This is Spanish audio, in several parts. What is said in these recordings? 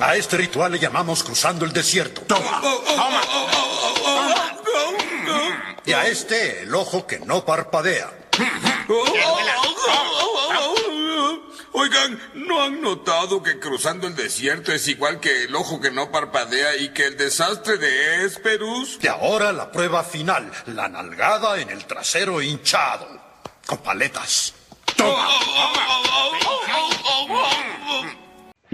A este ritual le llamamos cruzando el desierto. Toma, toma. Y a este, el ojo que no parpadea. Oigan, ¿no han notado que cruzando el desierto es igual que el ojo que no parpadea y que el desastre de Esperus? Y ahora la prueba final, la nalgada en el trasero hinchado, con paletas. ¡Toma!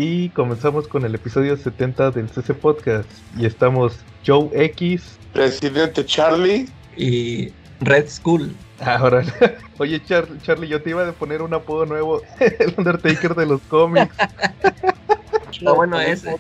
Y comenzamos con el episodio 70 del CC Podcast. Y estamos Joe X. Presidente Charlie. y Red Skull. Ahora, oye Char- Charlie, yo te iba a poner un apodo nuevo, el Undertaker de los cómics. Está bueno ese.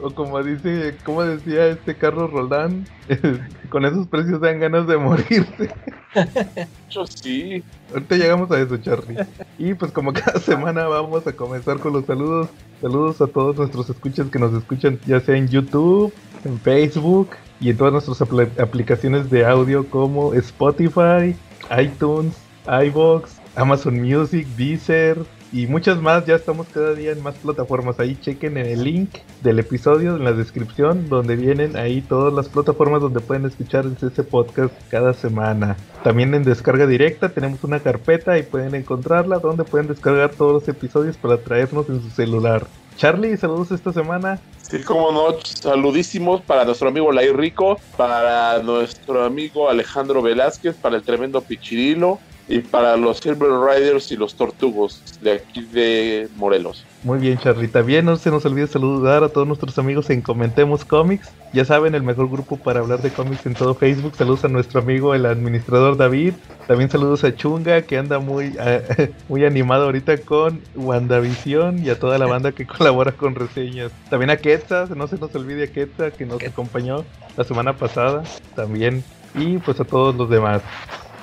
O como dice, como decía este Carlos Roldán, con esos precios dan ganas de morirse. Yo sí. Ahorita llegamos a eso, Charlie. Y pues como cada semana vamos a comenzar con los saludos. Saludos a todos nuestros escuchas que nos escuchan ya sea en YouTube, en Facebook y en todas nuestras apl- aplicaciones de audio como Spotify, iTunes, iVoox, Amazon Music, Deezer y muchas más. Ya estamos cada día en más plataformas. Ahí chequen en el link del episodio en la descripción donde vienen ahí todas las plataformas donde pueden escuchar ese podcast cada semana. También en descarga directa tenemos una carpeta y pueden encontrarla donde pueden descargar todos los episodios para traernos en su celular. Charlie, saludos esta semana. Sí, como no, saludísimos para nuestro amigo Lai Rico, para nuestro amigo Alejandro Velázquez, para el tremendo Pichirilo y para los Silver Riders y los Tortugos de aquí de Morelos. Muy bien, Charlie. También no se nos olvide saludar a todos nuestros amigos en Comentemos Comics. Ya saben, el mejor grupo para hablar de cómics en todo Facebook. Saludos a nuestro amigo, el administrador David. También saludos a Chunga, que anda muy, eh, muy animado ahorita con WandaVision y a toda la banda que colabora con reseñas. También a Quetza, no se nos olvide a Quetza, que nos acompañó la semana pasada. También. Y pues a todos los demás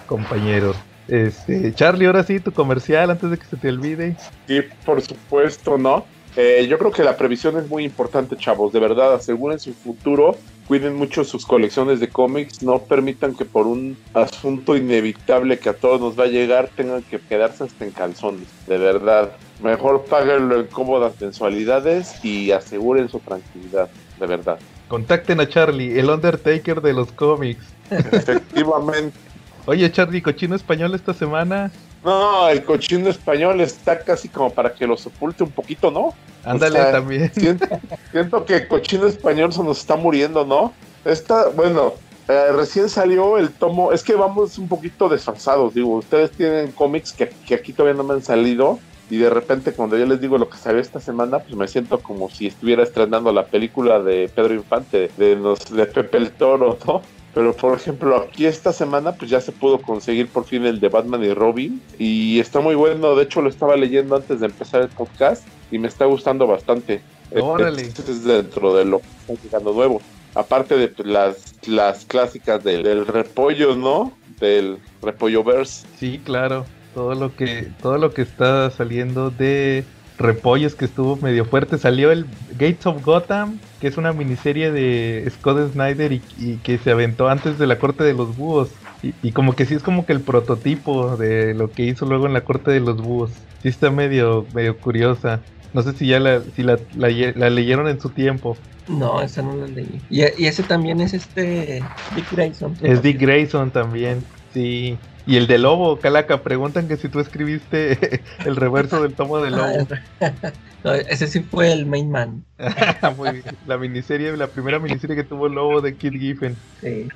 compañeros. Este, Charlie, ahora sí, tu comercial antes de que se te olvide. Sí, por supuesto, ¿no? Eh, yo creo que la previsión es muy importante, chavos. De verdad, aseguren su futuro. Cuiden mucho sus colecciones de cómics. No permitan que por un asunto inevitable que a todos nos va a llegar tengan que quedarse hasta en calzones. De verdad. Mejor páguenlo en cómodas mensualidades y aseguren su tranquilidad. De verdad. Contacten a Charlie, el Undertaker de los cómics. Efectivamente. Oye, Charlie, cochino español esta semana. No, el cochino español está casi como para que lo sepulte un poquito, ¿no? Ándale O sea, también. Siento, siento que el cochino español se nos está muriendo, ¿no? Está, bueno, eh, recién salió el tomo, es que vamos un poquito desfasados, digo, ustedes tienen cómics que, que aquí todavía no me han salido y de repente cuando yo les digo lo que salió esta semana, pues me siento como si estuviera estrenando la película de Pedro Infante, de, los, de Pepe el Toro, ¿no? Pero por ejemplo, aquí esta semana pues ya se pudo conseguir por fin el de Batman y Robin y está muy bueno, de hecho lo estaba leyendo antes de empezar el podcast y me está gustando bastante. Órale. Este es dentro de lo que está llegando nuevo. Aparte de las, las clásicas del, del repollo, ¿no? Del repollo verse. Sí, claro. Todo lo que, todo lo que está saliendo de repollos que estuvo medio fuerte. Salió el Gates of Gotham, que es una miniserie de Scott Snyder y, y que se aventó antes de la corte de los búhos. Y, y como que sí es como que el prototipo de lo que hizo luego en la corte de los búhos. Sí está medio, medio curiosa. No sé si ya la, si la, la, la leyeron en su tiempo. No, esa no la leí. Y, y ese también es este Dick Grayson. Es Dick Grayson también, sí. Y el de Lobo, Calaca, preguntan que si tú escribiste el reverso del tomo de Lobo. No, ese sí fue el main man. Muy bien. La miniserie, la primera miniserie que tuvo Lobo de Kid Giffen. Sí.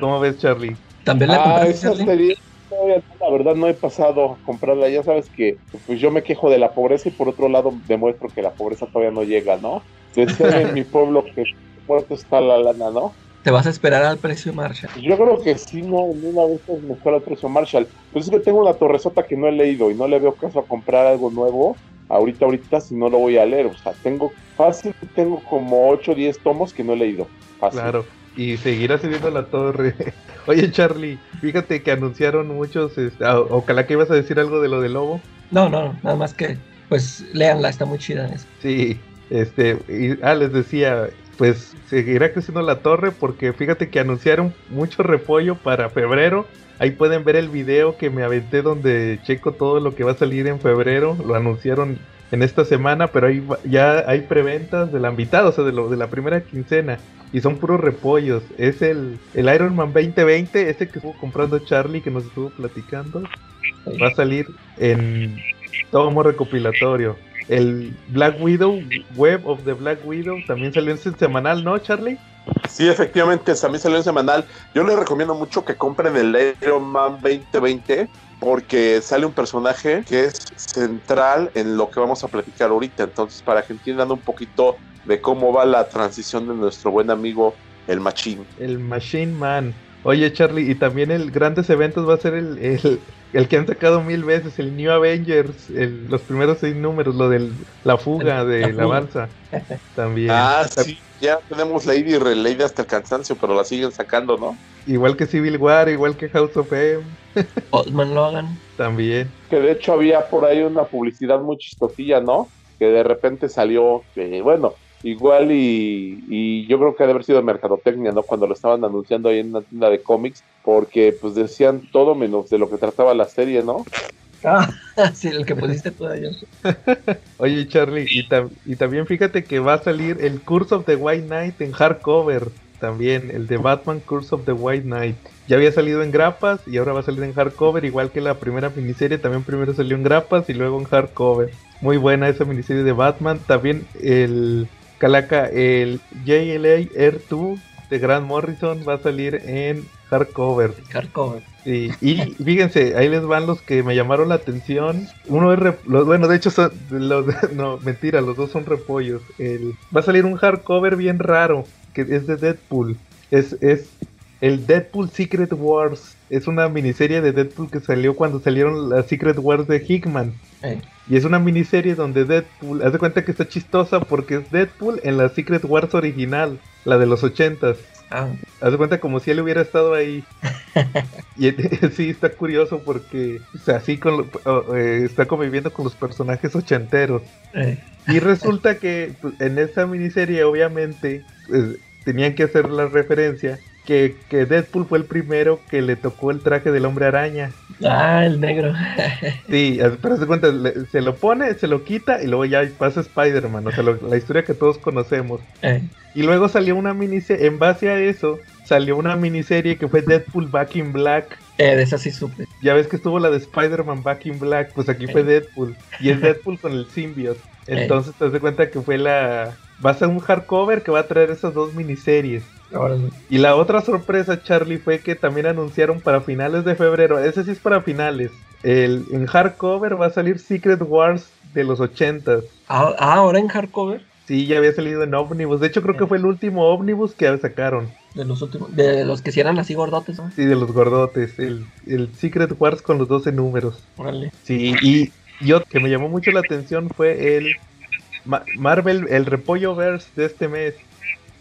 ¿Cómo ves, Charlie? ¿También la Ah, esa serie, todavía no, la verdad no he pasado a comprarla. Ya sabes que pues yo me quejo de la pobreza y por otro lado demuestro que la pobreza todavía no llega, ¿no? Decían en mi pueblo que muerto está la lana, ¿no? Te vas a esperar al precio Marshall. Yo creo que sí, no, en una vez es mejor al precio Marshall. Pues es que tengo una torresota que no he leído y no le veo caso a comprar algo nuevo ahorita, ahorita, si no lo voy a leer. O sea, tengo fácil, tengo como 8 o 10 tomos que no he leído. Fácil. Claro. Y seguirá subiendo la torre. Oye, Charlie, fíjate que anunciaron muchos. este, ah, ojalá que ibas a decir algo de lo de Lobo. No, no, nada más que, pues, léanla, está muy chida esa. Sí, este, y, ah, les decía, pues seguirá creciendo la torre porque fíjate que anunciaron mucho repollo para febrero. Ahí pueden ver el video que me aventé donde checo todo lo que va a salir en febrero. Lo anunciaron en esta semana, pero hay, ya hay preventas de la mitad, o sea, de, de la primera quincena. Y son puros repollos. Es el, el Iron Man 2020, ese que estuvo comprando Charlie, que nos estuvo platicando. Va a salir en tomo recopilatorio. El Black Widow, Web of the Black Widow, también salió en semanal, ¿no, Charlie? Sí, efectivamente, también salió en semanal. Yo les recomiendo mucho que compren el Iron Man 2020 porque sale un personaje que es central en lo que vamos a platicar ahorita. Entonces, para que entiendan un poquito de cómo va la transición de nuestro buen amigo el Machine. El Machine Man. Oye, Charlie, y también el grandes eventos va a ser el, el, el que han sacado mil veces, el New Avengers, el, los primeros seis números, lo de la fuga de la, balsa. También. Ah, sí, ya tenemos Lady y Lady hasta el cansancio, pero la siguen sacando, ¿no? Igual que Civil War, igual que House of M. Osman Logan. También. Que de hecho había por ahí una publicidad muy chistosilla, ¿no? Que de repente salió, que bueno, igual y, y, yo creo que ha de haber sido mercadotecnia, ¿no? Cuando lo estaban anunciando ahí en una tienda de cómics, porque pues decían todo menos de lo que trataba la serie, ¿no? Ah, sí, el que pusiste tú ayer. Oye, Charlie, y, tam y también fíjate que va a salir el Curse of the White Knight en hardcover. También, el de Batman Curse of the White Knight. Ya había salido en grapas y ahora va a salir en hardcover, igual que la primera miniserie. También primero salió en grapas y luego en hardcover. Muy buena esa miniserie de Batman. También el Calaca, el JLA Air 2 de Grant Morrison va a salir en hardcover. Hardcover. Sí, y fíjense, ahí les van los que me llamaron la atención. Uno es, los, bueno, de hecho, son, los, no, mentira, los dos son repollos. El, va a salir un hardcover bien raro, que es de Deadpool. Es, es el Deadpool Secret Wars. Es una miniserie de Deadpool que salió cuando salieron las Secret Wars de Hickman. Eh. Y es una miniserie donde Deadpool, haz de cuenta que está chistosa porque es Deadpool en la Secret Wars original, la de los ochentas. Ah. Haz de cuenta como si él hubiera estado ahí. y sí, está curioso porque, o sea, así con, eh, está conviviendo con los personajes ochenteros. Eh. Y resulta que pues, en esa miniserie, obviamente, pues, tenían que hacer la referencia que, que, Deadpool fue el primero que le tocó el traje del hombre araña. Ah, el negro. sí, pero se cuenta, se lo pone, se lo quita y luego ya pasa Spider-Man, o sea, lo, la historia que todos conocemos. Eh. Y luego salió una miniserie, en base a eso, salió una miniserie que fue Deadpool Back in Black. Eh, de esa sí supe. Ya ves que estuvo la de Spider-Man Back in Black, pues aquí eh. fue Deadpool. Y es Deadpool con el symbiote. Entonces te das cuenta que fue la... Va a ser un hardcover que va a traer esas dos miniseries. Sí. Y la otra sorpresa, Charlie, fue que también anunciaron para finales de febrero, ese sí es para finales, el, en hardcover va a salir Secret Wars de los 80. Ah, ahora en hardcover. Sí, ya había salido en Omnibus. De hecho, creo que fue el último Omnibus que sacaron. De los últimos, de los que así gordotes, ¿no? Sí, de los gordotes. El, el Secret Wars con los 12 números. Órale. Sí, y yo que me llamó mucho la atención fue el Ma Marvel, el Repollo Verse de este mes.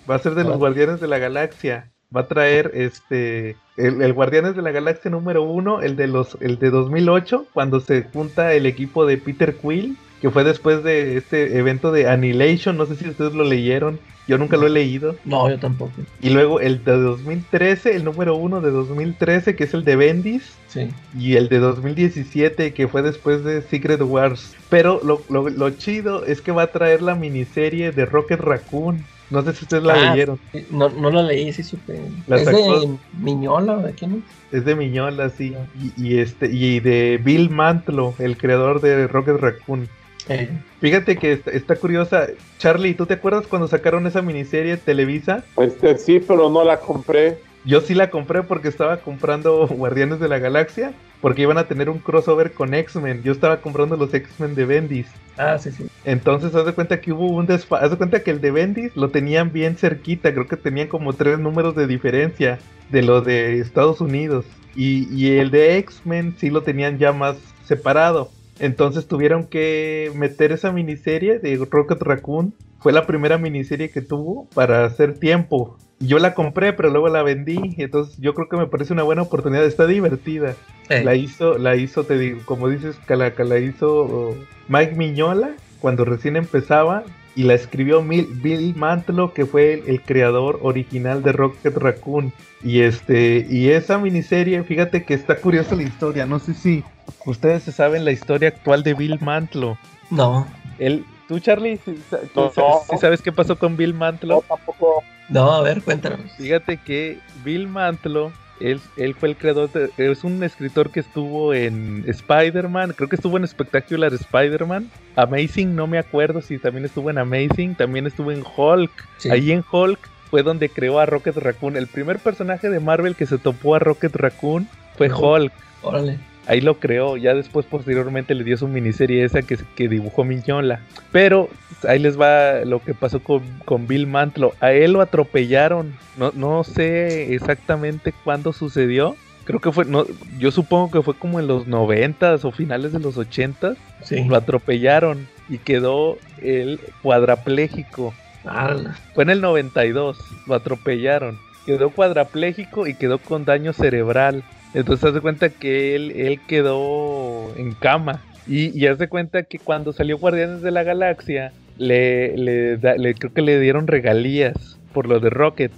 Va a ser de los Guardianes de la Galaxia. Va a traer este el, el, Guardianes de la Galaxia número uno, el de los el de 2008, cuando se junta el equipo de Peter Quill, que fue después de este evento de Annihilation. No sé si ustedes lo leyeron. Yo nunca lo he leído. No, yo tampoco. Y luego el de 2013, el número uno de 2013, que es el de Bendis. Sí. Y el de 2017, que fue después de Secret Wars. Pero lo, lo, lo chido es que va a traer la miniserie de Rocket Raccoon. No sé si ustedes la Ah, leyeron. No, no la leí, sí supe. La ¿Es sacó- de Miñola o de quién es? Es de Miñola, sí. Y, y este y de Bill Mantlo, el creador de Rocket Raccoon. Eh, Fíjate que está, está curiosa. Charlie, ¿tú te acuerdas cuando sacaron esa miniserie Televisa? Este sí, pero no la compré. Yo sí la compré porque estaba comprando Guardianes de la Galaxia, porque iban a tener un crossover con X-Men. Yo estaba comprando los X-Men de Bendis. ah, sí, sí. Entonces, haz de cuenta que hubo un desfase. Haz de cuenta que el de Bendis lo tenían bien cerquita. Creo que tenían como tres números de diferencia de lo de Estados Unidos. Y, y el de X-Men sí lo tenían ya más separado. Entonces tuvieron que meter esa miniserie de Rocket Raccoon. Fue la primera miniserie que tuvo para hacer tiempo. Yo la compré, pero luego la vendí. Entonces yo creo que me parece una buena oportunidad. Está divertida. Eh, La hizo, la hizo, te digo, como dices, Calaca, la hizo Mike Miñola cuando recién empezaba y la escribió Mil- Bill Mantlo, que fue el, el creador original de Rocket Raccoon. Y este, y esa miniserie, fíjate que está curiosa la historia. No sé si ustedes se saben la historia actual de Bill Mantlo. no. Él, ¿Tú, Charlie, si, No, sabes, no. si sabes qué pasó con Bill No, Mantlo? tampoco. No, a ver, cuéntanos. Fíjate que Bill Mantlo, él, él fue el creador, de- es un escritor que estuvo en Spider-Man, creo que estuvo en Spectacular Spider-Man, Amazing, no me acuerdo si también estuvo en Amazing, también estuvo en Hulk, Sí. ahí en Hulk fue donde creó a Rocket Raccoon, el primer personaje de Marvel que se topó a Rocket Raccoon fue. Hulk. Órale. Ahí lo creó, ya después posteriormente le dio su miniserie esa que, que dibujó Miñola. Pero ahí les va lo que pasó con, con Bill Mantlo. A él lo atropellaron. No, no sé exactamente cuándo sucedió. Creo que fue, no, yo supongo que fue como en los noventas o finales de los ochentas. Sí. Lo atropellaron y quedó él cuadrapléjico. Árale. Fue en el 92, lo atropellaron. Quedó cuadrapléjico y quedó con daño cerebral. Entonces haz de cuenta que él, él quedó en cama. Y, y haz de cuenta que cuando salió Guardianes de la Galaxia, le, le, da- le- creo que le dieron regalías por lo de Rocket.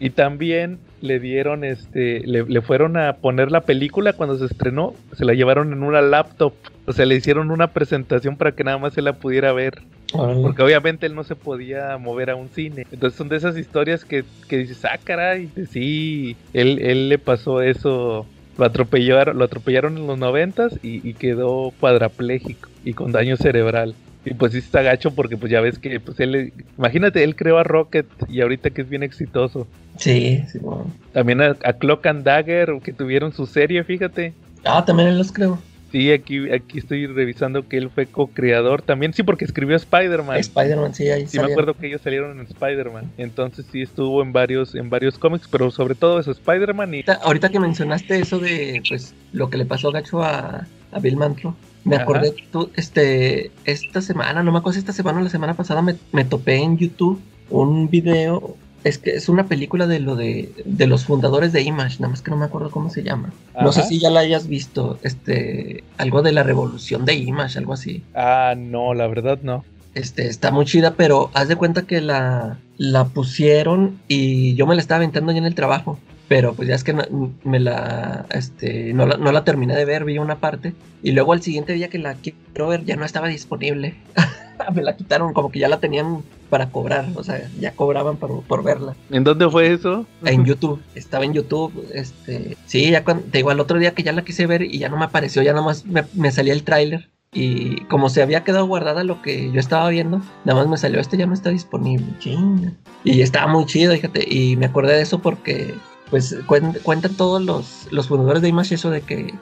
Y también le dieron, este, le, le fueron a poner la película cuando se estrenó, se la llevaron en una laptop. O sea, le hicieron una presentación para que nada más se la pudiera ver. Porque obviamente él no se podía mover a un cine. Entonces son de esas historias que, que dices, ah, caray, sí, él, él le pasó eso. Lo atropellaron, lo atropellaron en los noventas y, y quedó cuadrapléjico y con daño cerebral. Y pues sí está gacho porque pues ya ves que pues él, imagínate, él creó a Rocket y ahorita que es bien exitoso. Sí, sí, bueno. También a, a Clock and Dagger que tuvieron su serie, fíjate. Ah, también él los creo. Sí, aquí, aquí estoy revisando que él fue co-creador también, sí, porque escribió Spider-Man. Spider-Man, sí, ahí Sí, me acuerdo que ellos salieron en Spider-Man. Entonces sí estuvo en varios, en varios cómics, pero sobre todo eso, Spider-Man y. Ahorita, ahorita que mencionaste eso de pues lo que le pasó gacho a, a Bill Mantlo, me Ajá. acordé tú, este, esta semana, no me acuerdo si esta semana o la semana pasada me, me topé en YouTube un video, es que es una película de lo de, de los fundadores de Image, nada más que no me acuerdo cómo se llama. No sé si ya la hayas visto, este, algo de la revolución de Image, algo así. Ah, no, la verdad no. Este, está muy chida, pero haz de cuenta que la, la pusieron y yo me la estaba aventando ya en el trabajo. Pero pues ya es que no- me la, este, no la, no la terminé de ver, vi una parte. Y luego al siguiente día que la quiero ver ya no estaba disponible. me la quitaron, como que ya la tenían para cobrar, o sea, ya cobraban por, por verla. ¿En dónde fue eso? En YouTube, estaba en YouTube, este, sí, ya cuando, te digo, al otro día que ya la quise ver y ya no me apareció, ya nomás me, me salía el tráiler y como se había quedado guardada lo que yo estaba viendo, nada más me salió, este ya no está disponible, chinga. Y estaba muy chido, fíjate, y me acordé de eso porque, pues, cuen- cuentan todos los, los fundadores de Image eso de que,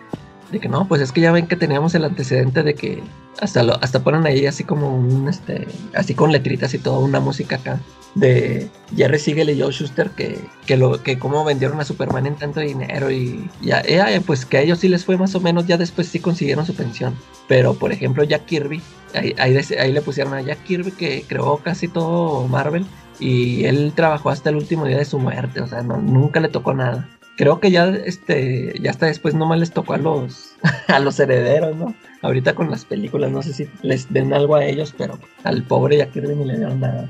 de que no, pues es que ya ven que teníamos el antecedente de que hasta lo, hasta ponen ahí así como un, este, así con letritas y todo, una música acá de Jerry Siegel y Joe Schuster que, que lo que cómo vendieron a Superman en tanto dinero y ya, pues que a ellos sí les fue más o menos ya después sí consiguieron su pensión. Pero por ejemplo Jack Kirby ahí, ahí le pusieron a Jack Kirby que creó casi todo Marvel y él trabajó hasta el último día de su muerte o sea no, nunca le tocó nada. Creo que ya este ya hasta después nomás les tocó a los a los herederos no ahorita con las películas no sé si les den algo a ellos pero al pobre Jack Kirby ni le dieron nada.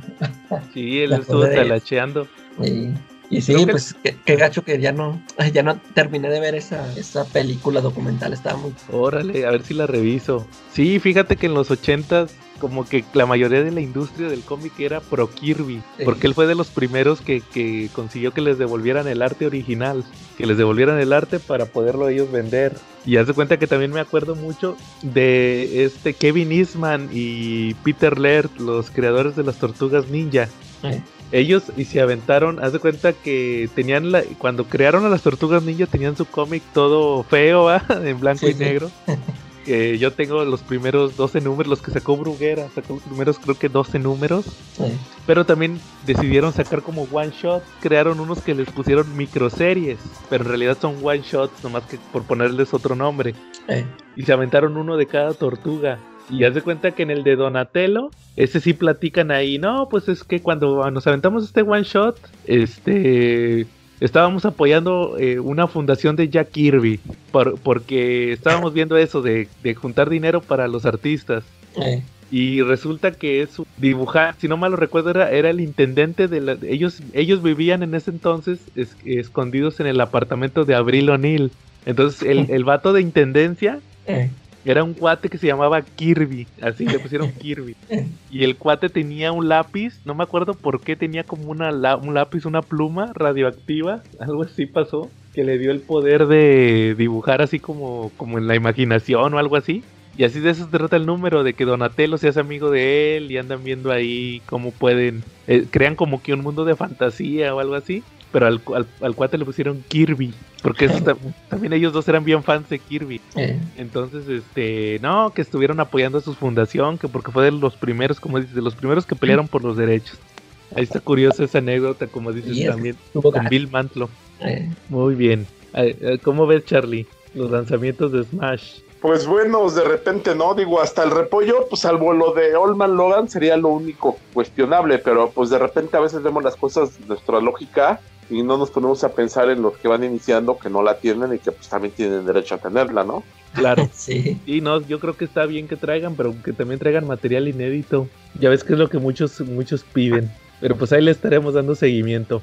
Sí, él estuvo talacheando. y, y sí, que- pues qué, qué gacho que ya no, ya no terminé de ver esa, esa película documental, estaba muy... Órale, a ver si la reviso. Sí, fíjate que en los ochentas como que la mayoría de la industria del cómic era pro Kirby, porque él fue de los primeros que, que consiguió que les devolvieran el arte original, que les devolvieran el arte para poderlo ellos vender. Y haz de cuenta que también me acuerdo mucho de este Kevin Eastman y Peter Laird, los creadores de las Tortugas Ninja. eh, Ellos y se aventaron, haz de cuenta que tenían la, cuando crearon a las tortugas ninja tenían su cómic todo feo, ¿va? en blanco Sí, y sí. negro. Yo tengo los primeros 12 números, los que sacó Bruguera, sacó los primeros creo que 12 números, pero también decidieron sacar como one shot, crearon unos que les pusieron microseries, pero en realidad son one shots, nomás que por ponerles otro nombre. Y se aventaron uno de cada tortuga. Y haz de cuenta que en el de Donatello, ese sí platican ahí, no, pues es que cuando nos aventamos este one shot, este estábamos apoyando eh, una fundación de Jack Kirby, por- porque estábamos viendo eso de, de juntar dinero para los artistas. eh, Y resulta que es dibujar, si no mal lo recuerdo, era, era el intendente de la, ellos, ellos vivían en ese entonces es- escondidos en el apartamento de Abril O'Neill. Entonces el, el vato de intendencia eh, era un cuate que se llamaba Kirby, así le pusieron Kirby. Y el cuate tenía un lápiz, no me acuerdo por qué tenía como una un lápiz, una pluma radioactiva, algo así pasó, que le dio el poder de dibujar así como, como en la imaginación o algo así. Y así de eso se trata el número, de que Donatello se hace amigo de él y andan viendo ahí cómo pueden, eh, crean como que un mundo de fantasía o algo así pero al, al, cuate le pusieron Kirby, porque también ellos dos eran bien fans de Kirby. Eh. Entonces, este, no, que estuvieron apoyando a su fundación, que porque fue de los primeros, como dices, de los primeros que pelearon por los derechos. Ahí está curiosa esa anécdota, como dices también, con Bill Mantlo. Eh. Muy bien. Eh, ¿Cómo ves, Charlie, los lanzamientos de Smash? Pues buenos, de repente no, digo, hasta el repollo, pues salvo lo de Olman Logan sería lo único cuestionable, pero pues de repente a veces vemos las cosas de nuestra lógica y no nos ponemos a pensar en los que van iniciando que no la tienen y que pues también tienen derecho a tenerla, ¿no? Claro. sí. Y no, yo creo que está bien que traigan, pero que también traigan material inédito. Ya ves que es lo que muchos muchos piden. Pero pues ahí le estaremos dando seguimiento.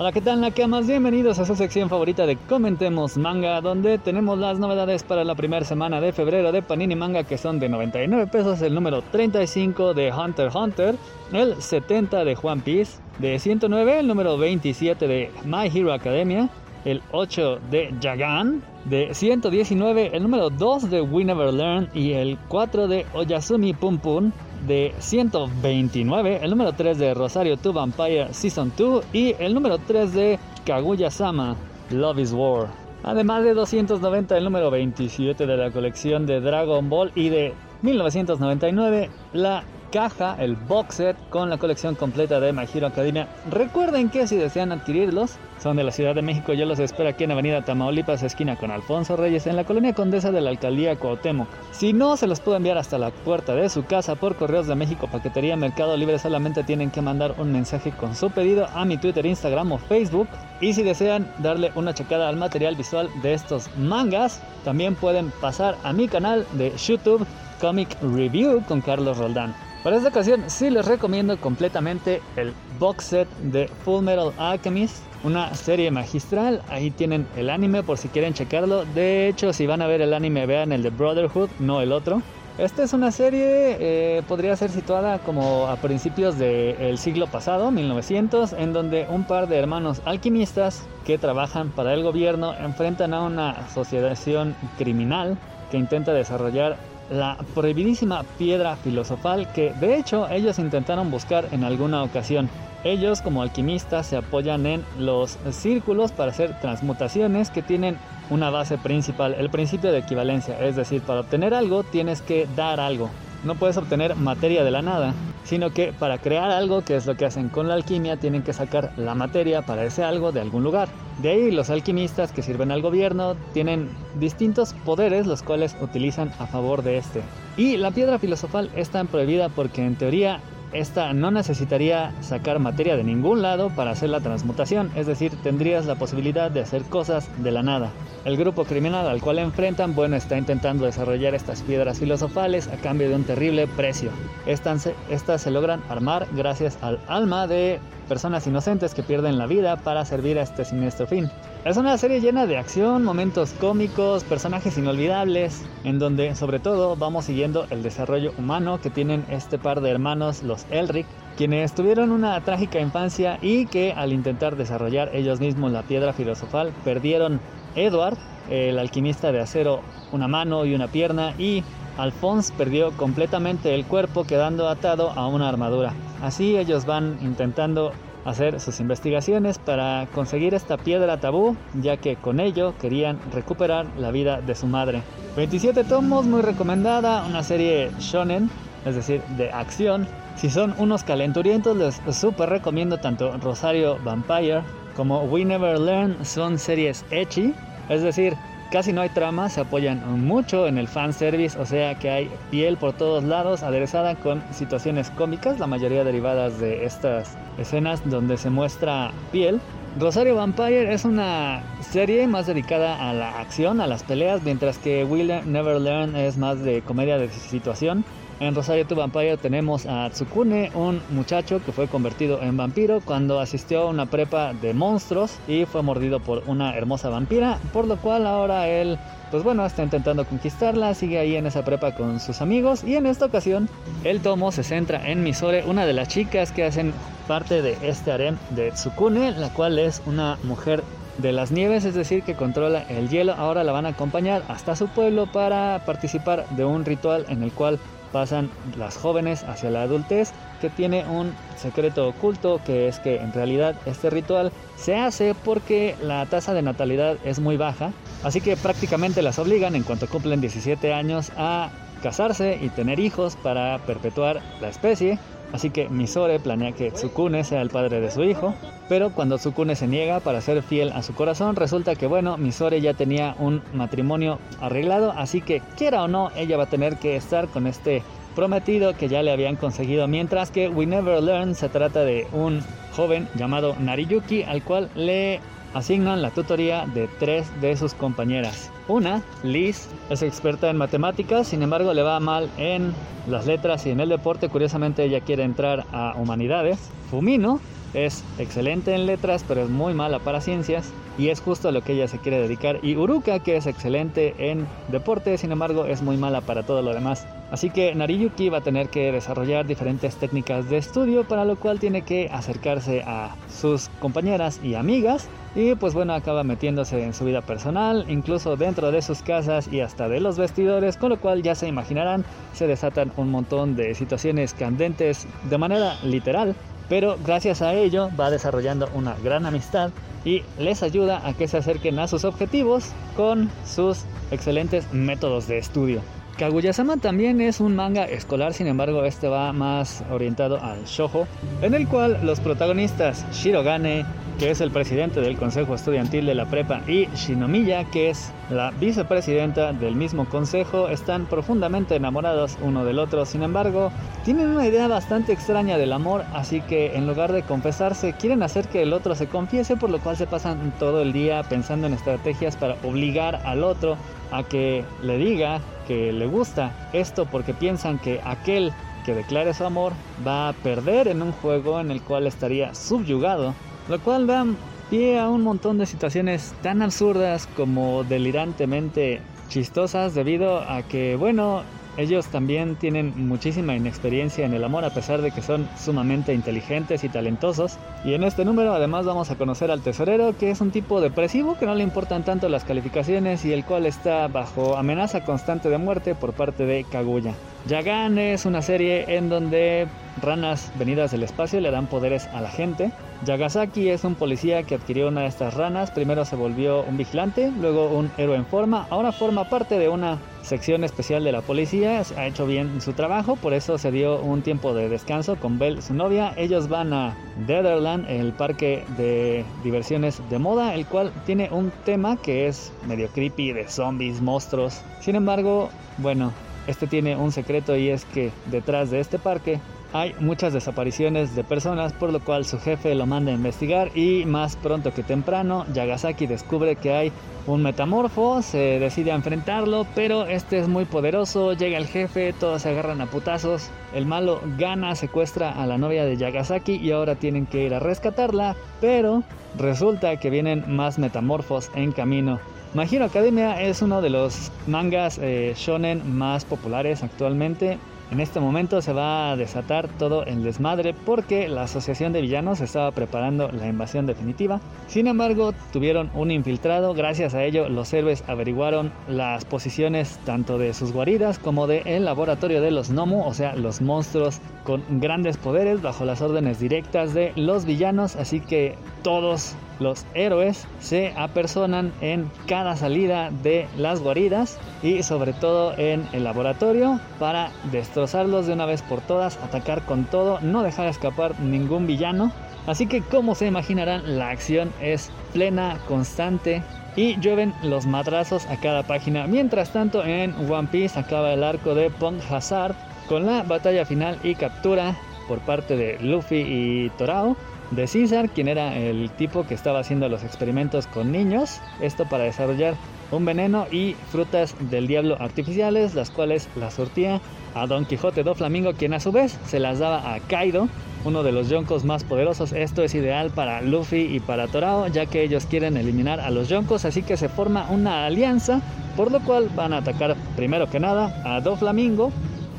Hola, ¿qué tal Nakamas? Bienvenidos a su sección favorita de Comentemos Manga, donde tenemos las novedades para la primera semana de febrero de Panini Manga, que son de 99 pesos el número 35 de Hunter x Hunter, el 70 de One Piece, de 109 el número 27 de My Hero Academia, el 8 de Jagan, de 119 el número 2 de We Never Learn y el 4 de Oyasumi Pum Pum de 129, el número 3 de Rosario 2 Vampire Season 2 y el número 3 de Kaguya-sama Love is War. Además de 290 el número 27 de la colección de Dragon Ball y de 1999 la caja, el box set con la colección completa de My Hero Academia. Recuerden que si desean adquirirlos, son de la Ciudad de México. Yo los espero aquí en Avenida Tamaulipas, esquina con Alfonso Reyes, en la colonia Condesa de la Alcaldía Cuauhtémoc. Si no, se los puedo enviar hasta la puerta de su casa por Correos de México, Paquetería Mercado Libre. Solamente tienen que mandar un mensaje con su pedido a mi Twitter, Instagram o Facebook. Y si desean darle una checada al material visual de estos mangas, también pueden pasar a mi canal de YouTube Comic Review con Carlos Roldán. Para esta ocasión sí les recomiendo completamente el box set de Full Metal Alchemist, una serie magistral. Ahí tienen el anime por si quieren checarlo. De hecho, si van a ver el anime, vean el de Brotherhood, no el otro. Esta es una serie, eh, podría ser situada como a principios del siglo pasado, 1900, en donde un par de hermanos alquimistas que trabajan para el gobierno enfrentan a una asociación criminal que intenta desarrollar la prohibidísima piedra filosofal que de hecho ellos intentaron buscar en alguna ocasión. Ellos como alquimistas se apoyan en los círculos para hacer transmutaciones que tienen una base principal, el principio de equivalencia, es decir, para obtener algo tienes que dar algo. No puedes obtener materia de la nada, sino que para crear algo, que es lo que hacen con la alquimia, tienen que sacar la materia para ese algo de algún lugar. De ahí los alquimistas que sirven al gobierno tienen distintos poderes los cuales utilizan a favor de este. Y la piedra filosofal es tan prohibida porque en teoría esta no necesitaría sacar materia de ningún lado para hacer la transmutación, es decir, tendrías la posibilidad de hacer cosas de la nada. El grupo criminal al cual enfrentan, bueno, está intentando desarrollar estas piedras filosofales a cambio de un terrible precio. Estas, se logran armar gracias al alma de personas inocentes que pierden la vida para servir a este siniestro fin. Es una serie llena de acción, momentos cómicos, personajes inolvidables, en donde sobre todo vamos siguiendo el desarrollo humano que tienen este par de hermanos, los Elric, quienes tuvieron una trágica infancia y que al intentar desarrollar ellos mismos la piedra filosofal perdieron Edward, el alquimista de acero, una mano y una pierna y Alphonse perdió completamente el cuerpo quedando atado a una armadura. Así ellos van intentando hacer sus investigaciones para conseguir esta piedra tabú, ya que con ello querían recuperar la vida de su madre. 27 tomos, muy recomendada, una serie shonen, es decir, de acción. Si son unos calenturientos, les super recomiendo tanto Rosario Vampire como We Never Learn, son series ecchi, es decir, Casi no hay trama, se apoyan mucho en el fanservice, o sea que hay piel por todos lados, aderezada con situaciones cómicas, la mayoría derivadas de estas escenas donde se muestra piel. Rosario Vampire es una serie más dedicada a la acción, a las peleas, mientras que Will Never Learn es más de comedia de situación. En Rosario to Vampire tenemos a Tsukune, un muchacho que fue convertido en vampiro cuando asistió a una prepa de monstruos y fue mordido por una hermosa vampira, por lo cual ahora él pues bueno, está intentando conquistarla, sigue ahí en esa prepa con sus amigos y en esta ocasión el tomo se centra en Misore, una de las chicas que hacen parte de este harem de Tsukune, la cual es una mujer de las nieves, es decir, que controla el hielo. Ahora la van a acompañar hasta su pueblo para participar de un ritual en el cual pasan las jóvenes hacia la adultez, que tiene un secreto oculto, que es que en realidad este ritual se hace porque la tasa de natalidad es muy baja, así que prácticamente las obligan en cuanto cumplen 17 años a casarse y tener hijos para perpetuar la especie. Así que Misore planea que Tsukune sea el padre de su hijo, pero cuando Tsukune se niega para ser fiel a su corazón, resulta que bueno, Misore ya tenía un matrimonio arreglado, así que quiera o no, ella va a tener que estar con este prometido que ya le habían conseguido, mientras que We Never Learn se trata de un joven llamado Nariyuki al cual le asignan la tutoría de tres de sus compañeras. Una, Liz, es experta en matemáticas, sin embargo le va mal en las letras y en el deporte. Curiosamente ella quiere entrar a humanidades. Fumino es excelente en letras, pero es muy mala para ciencias y es justo a lo que ella se quiere dedicar. Y Uruka, que es excelente en deporte, sin embargo es muy mala para todo lo demás. Así que Nariyuki va a tener que desarrollar diferentes técnicas de estudio, para lo cual tiene que acercarse a sus compañeras y amigas. Y pues bueno, acaba metiéndose en su vida personal, incluso dentro de sus casas y hasta de los vestidores, con lo cual ya se imaginarán, se desatan un montón de situaciones candentes de manera literal pero gracias a ello va desarrollando una gran amistad y les ayuda a que se acerquen a sus objetivos con sus excelentes métodos de estudio. Kaguya-sama también es un manga escolar, sin embargo este va más orientado al shojo, en el cual los protagonistas Shirogane, que es el presidente del consejo estudiantil de la prepa, y Shinomiya, que es la vicepresidenta del mismo consejo, están profundamente enamorados uno del otro, sin embargo, tienen una idea bastante extraña del amor, así que en lugar de confesarse, quieren hacer que el otro se confiese, por lo cual se pasan todo el día pensando en estrategias para obligar al otro a que le diga que le gusta esto porque piensan que aquel que declare su amor va a perder en un juego en el cual estaría subyugado, lo cual da pie a un montón de situaciones tan absurdas como delirantemente chistosas debido a que, bueno, ellos también tienen muchísima inexperiencia en el amor a pesar de que son sumamente inteligentes y talentosos. Y en este número además vamos a conocer al tesorero que es un tipo depresivo que no le importan tanto las calificaciones y el cual está bajo amenaza constante de muerte por parte de Kaguya. Yagan es una serie en donde ranas venidas del espacio le dan poderes a la gente. Yagasaki es un policía que adquirió una de estas ranas, primero se volvió un vigilante, luego un héroe en forma, ahora forma parte de una sección especial de la policía, ha hecho bien su trabajo, por eso se dio un tiempo de descanso con Belle, su novia. Ellos van a Netherland, el parque de diversiones de moda, el cual tiene un tema que es medio creepy de zombies, monstruos. Sin embargo, bueno, este tiene un secreto y es que detrás de este parque hay muchas desapariciones de personas, por lo cual su jefe lo manda a investigar y más pronto que temprano Yagasaki descubre que hay un metamorfo, se decide a enfrentarlo, pero este es muy poderoso, llega el jefe, todos se agarran a putazos, el malo gana, secuestra a la novia de Yagasaki y ahora tienen que ir a rescatarla, pero resulta que vienen más metamorfos en camino. My Hero Academia es uno de los mangas eh, shonen más populares actualmente. En este momento se va a desatar todo el desmadre porque la Asociación de Villanos estaba preparando la invasión definitiva. Sin embargo, tuvieron un infiltrado. Gracias a ello, los héroes averiguaron las posiciones tanto de sus guaridas como del el laboratorio de los Nomu, o sea, los monstruos con grandes poderes bajo las órdenes directas de los villanos. Así que todos los héroes se apersonan en cada salida de las guaridas y sobre todo en el laboratorio para destrozarlos de una vez por todas, atacar con todo, no dejar escapar ningún villano. Así que como se imaginarán, la acción es plena, constante y llueven los madrazos a cada página. Mientras tanto, en One Piece acaba el arco de Pong Hazard con la batalla final y captura por parte de Luffy y Torao de César, quien era el tipo que estaba haciendo los experimentos con niños, esto para desarrollar un veneno y frutas del diablo artificiales, las cuales las surtía a Don Quijote do Flamingo, quien a su vez se las daba a Kaido, uno de los yonkos más poderosos. Esto es ideal para Luffy y para Torao, ya que ellos quieren eliminar a los yonkos, así que se forma una alianza, por lo cual van a atacar primero que nada a Do Flamingo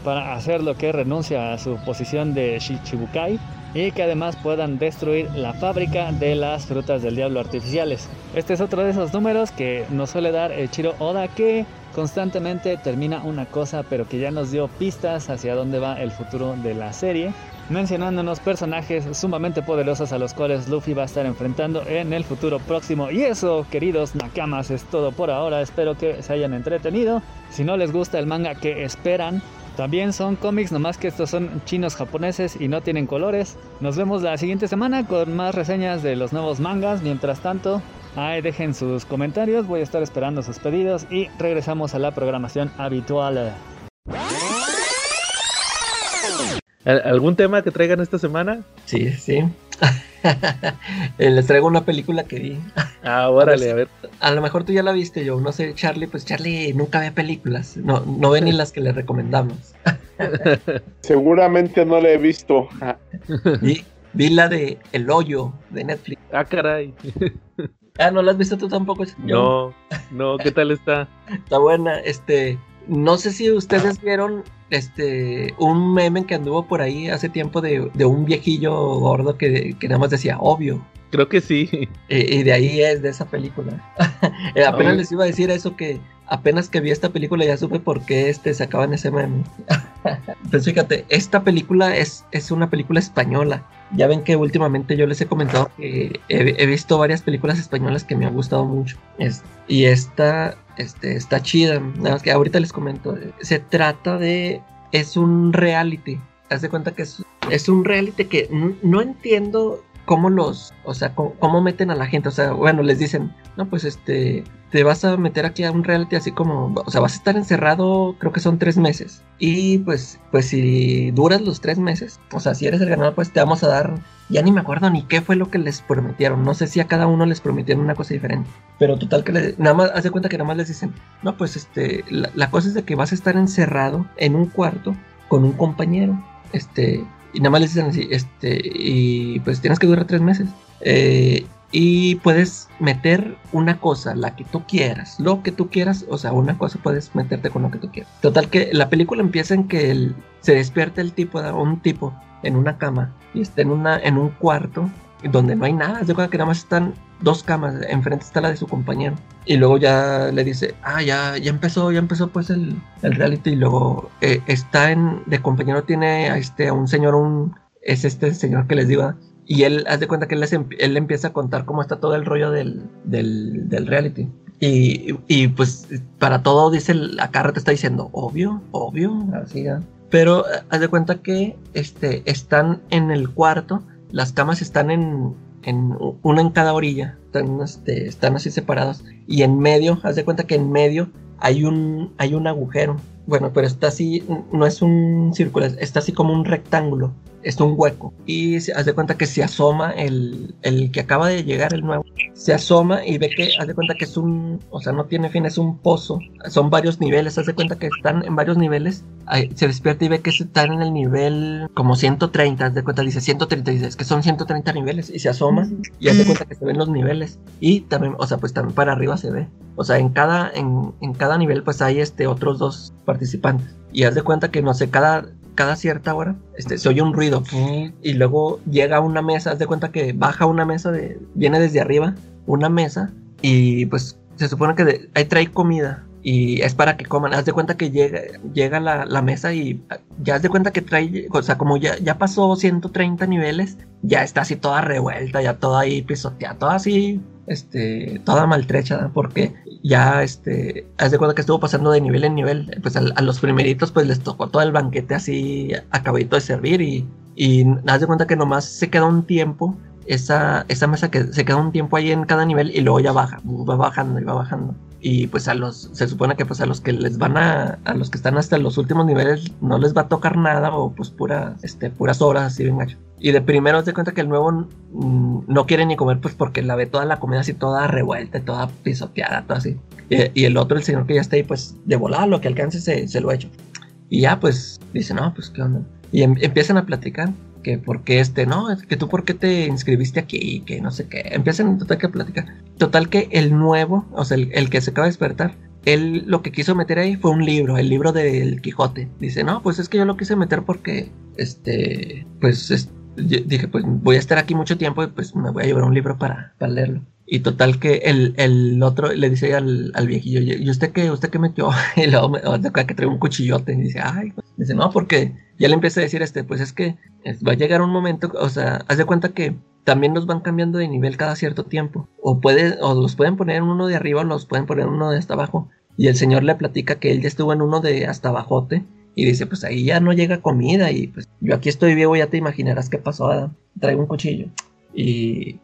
para hacer lo que renuncia a su posición de Shichibukai y que además puedan destruir la fábrica de las frutas del diablo artificiales. Este es otro de esos números que nos suele dar el Chiro Oda que constantemente termina una cosa pero que ya nos dio pistas hacia dónde va el futuro de la serie mencionándonos personajes sumamente poderosos a los cuales Luffy va a estar enfrentando en el futuro próximo. Y eso, queridos Nakamas, es todo por ahora. Espero que se hayan entretenido. Si no les gusta el manga que esperan, también son cómics, nomás que estos son chinos japoneses y no tienen colores. Nos vemos la siguiente semana con más reseñas de los nuevos mangas. Mientras tanto, ahí dejen sus comentarios, voy a estar esperando sus pedidos y regresamos a la programación habitual. ¿Algún tema que traigan esta semana? Sí, sí. Eh, les traigo una película que vi. Ah, órale, a ver. A lo mejor tú ya la viste, yo no sé, Charlie, pues Charlie nunca ve películas, no, no ve ni las que le recomendamos. Seguramente no la he visto. vi, vi la de El Hoyo de Netflix. Ah, caray. Ah, ¿no la has visto tú tampoco? No, no, ¿qué tal está? Está buena, este, no sé si ustedes vieron este un meme que anduvo por ahí hace tiempo de, un viejillo gordo que, que, nada más decía obvio. Creo que sí. Y, de ahí es de esa película. Eh, apenas les iba a decir eso que apenas que vi esta película ya supe por qué este sacaban ese meme. pues fíjate, esta película es, es una película española. Ya ven que últimamente yo les he comentado que he, visto varias películas españolas que me han gustado mucho. Es, y esta este, está chida. Nada más que ahorita les comento. Se trata de. Es un reality. Haz de cuenta que es, es un reality que no entiendo cómo los, o sea, cómo, meten a la gente, o sea, bueno, les dicen, no, pues este, te vas a meter aquí a un reality así como, o sea, vas a estar encerrado, creo que son tres meses, y pues, pues si duras los tres meses, o sea, si eres el ganador, pues te vamos a dar, ya ni me acuerdo ni qué fue lo que les prometieron, no sé si a cada uno les prometieron una cosa diferente, pero total que le, nada más, haz cuenta que nada más les dicen, no, pues este, la, la cosa es de que vas a estar encerrado en un cuarto con un compañero, este, y nada más les dicen así, este, y pues tienes que durar tres meses. Eh, y puedes meter una cosa, la que tú quieras, lo que tú quieras, o sea, una cosa puedes meterte con lo que tú quieras. Total que la película empieza en que se despierta el tipo, un tipo en una cama y está en, una, en un cuarto donde no hay nada, de que nada más están dos camas, enfrente está la de su compañero. Y luego ya le dice, ah, ya, ya empezó, ya empezó pues el, el reality. Y luego eh, está en, de compañero tiene a este, a un señor, un, es este señor que les digo, y él hace de cuenta que él, les, él empieza a contar cómo está todo el rollo del, del, del reality. Y, y, pues para todo dice, la carta te está diciendo, obvio, obvio, así ya. Pero haz de cuenta que este, están en el cuarto, las camas están en, en una en cada orilla, están, este, están así separados. Y en medio, haz de cuenta que en medio hay un, hay un agujero. Bueno, pero está así, no es un círculo, está así como un rectángulo es un hueco. Y se hace cuenta que se asoma el, el, que acaba de llegar, el nuevo, se asoma y ve que hace cuenta que es un, o sea, no tiene fin, es un pozo. Son varios niveles, hace cuenta que están en varios niveles. se despierta y ve que están en el nivel como 130, hace cuenta, dice 130, dice, es que son 130 niveles. Y se asoma y hace cuenta que se ven los niveles. Y también, o sea, pues también para arriba se ve. O sea, en cada, en, en cada nivel pues hay este otros dos participantes. Y haz de cuenta que no sé, cada cada cierta hora este, se oye un ruido y luego llega a una mesa, haz de cuenta que baja una mesa, de, viene desde arriba, una mesa y pues se supone que ahí trae comida y es para que coman. Haz de cuenta que llega, llega la, la, mesa y ya haz de cuenta que trae, o sea, como ya, ya pasó 130 niveles, ya está así toda revuelta, ya toda ahí pisoteada, toda así, este, toda maltrecha, porque ya, este, haz de cuenta que estuvo pasando de nivel en nivel, pues a, los primeritos pues les tocó todo el banquete así acabadito de servir y, y haz de cuenta que nomás se queda un tiempo esa, esa mesa que se queda un tiempo ahí en cada nivel y luego ya baja, va bajando y va bajando. Y pues a los, se supone que pues a los que les van a, a los que están hasta los últimos niveles no les va a tocar nada o pues pura, este, puras horas así bien gacho. Y de primero te cuenta que el nuevo mm, no quiere ni comer, pues porque la ve toda la comida así, toda revuelta, toda pisoteada, todo así. Y, el otro, el señor que ya está ahí, pues de volada, lo que alcance se, se lo echo. Y ya, pues dice, no, pues qué onda. Y em, empiezan a platicar que por qué este, no, es que tú por qué te inscribiste aquí, que no sé qué. Empiezan total que platicar. Total que el nuevo, o sea, el, que se acaba de despertar, él lo que quiso meter ahí fue un libro, el libro del Quijote. Dice, no, pues es que yo lo quise meter porque, este, pues dije, pues voy a estar aquí mucho tiempo y pues me voy a llevar un libro para, para leerlo. Y total que el, el otro le dice al, al viejillo, ¿y usted qué, usted qué metió? Y luego me, que trae un cuchillote y dice, ay, dice, no, porque ya le empieza a decir este, pues es que va a llegar un momento, o sea, haz de cuenta que también los van cambiando de nivel cada cierto tiempo. O puede, o los pueden poner uno de arriba o los pueden poner uno de hasta abajo. Y el señor le platica que él ya estuvo en uno de hasta abajote. Y dice, pues ahí ya no llega comida. Y pues yo aquí estoy vivo, ya te imaginarás qué pasó. Traigo un cuchillo. Y,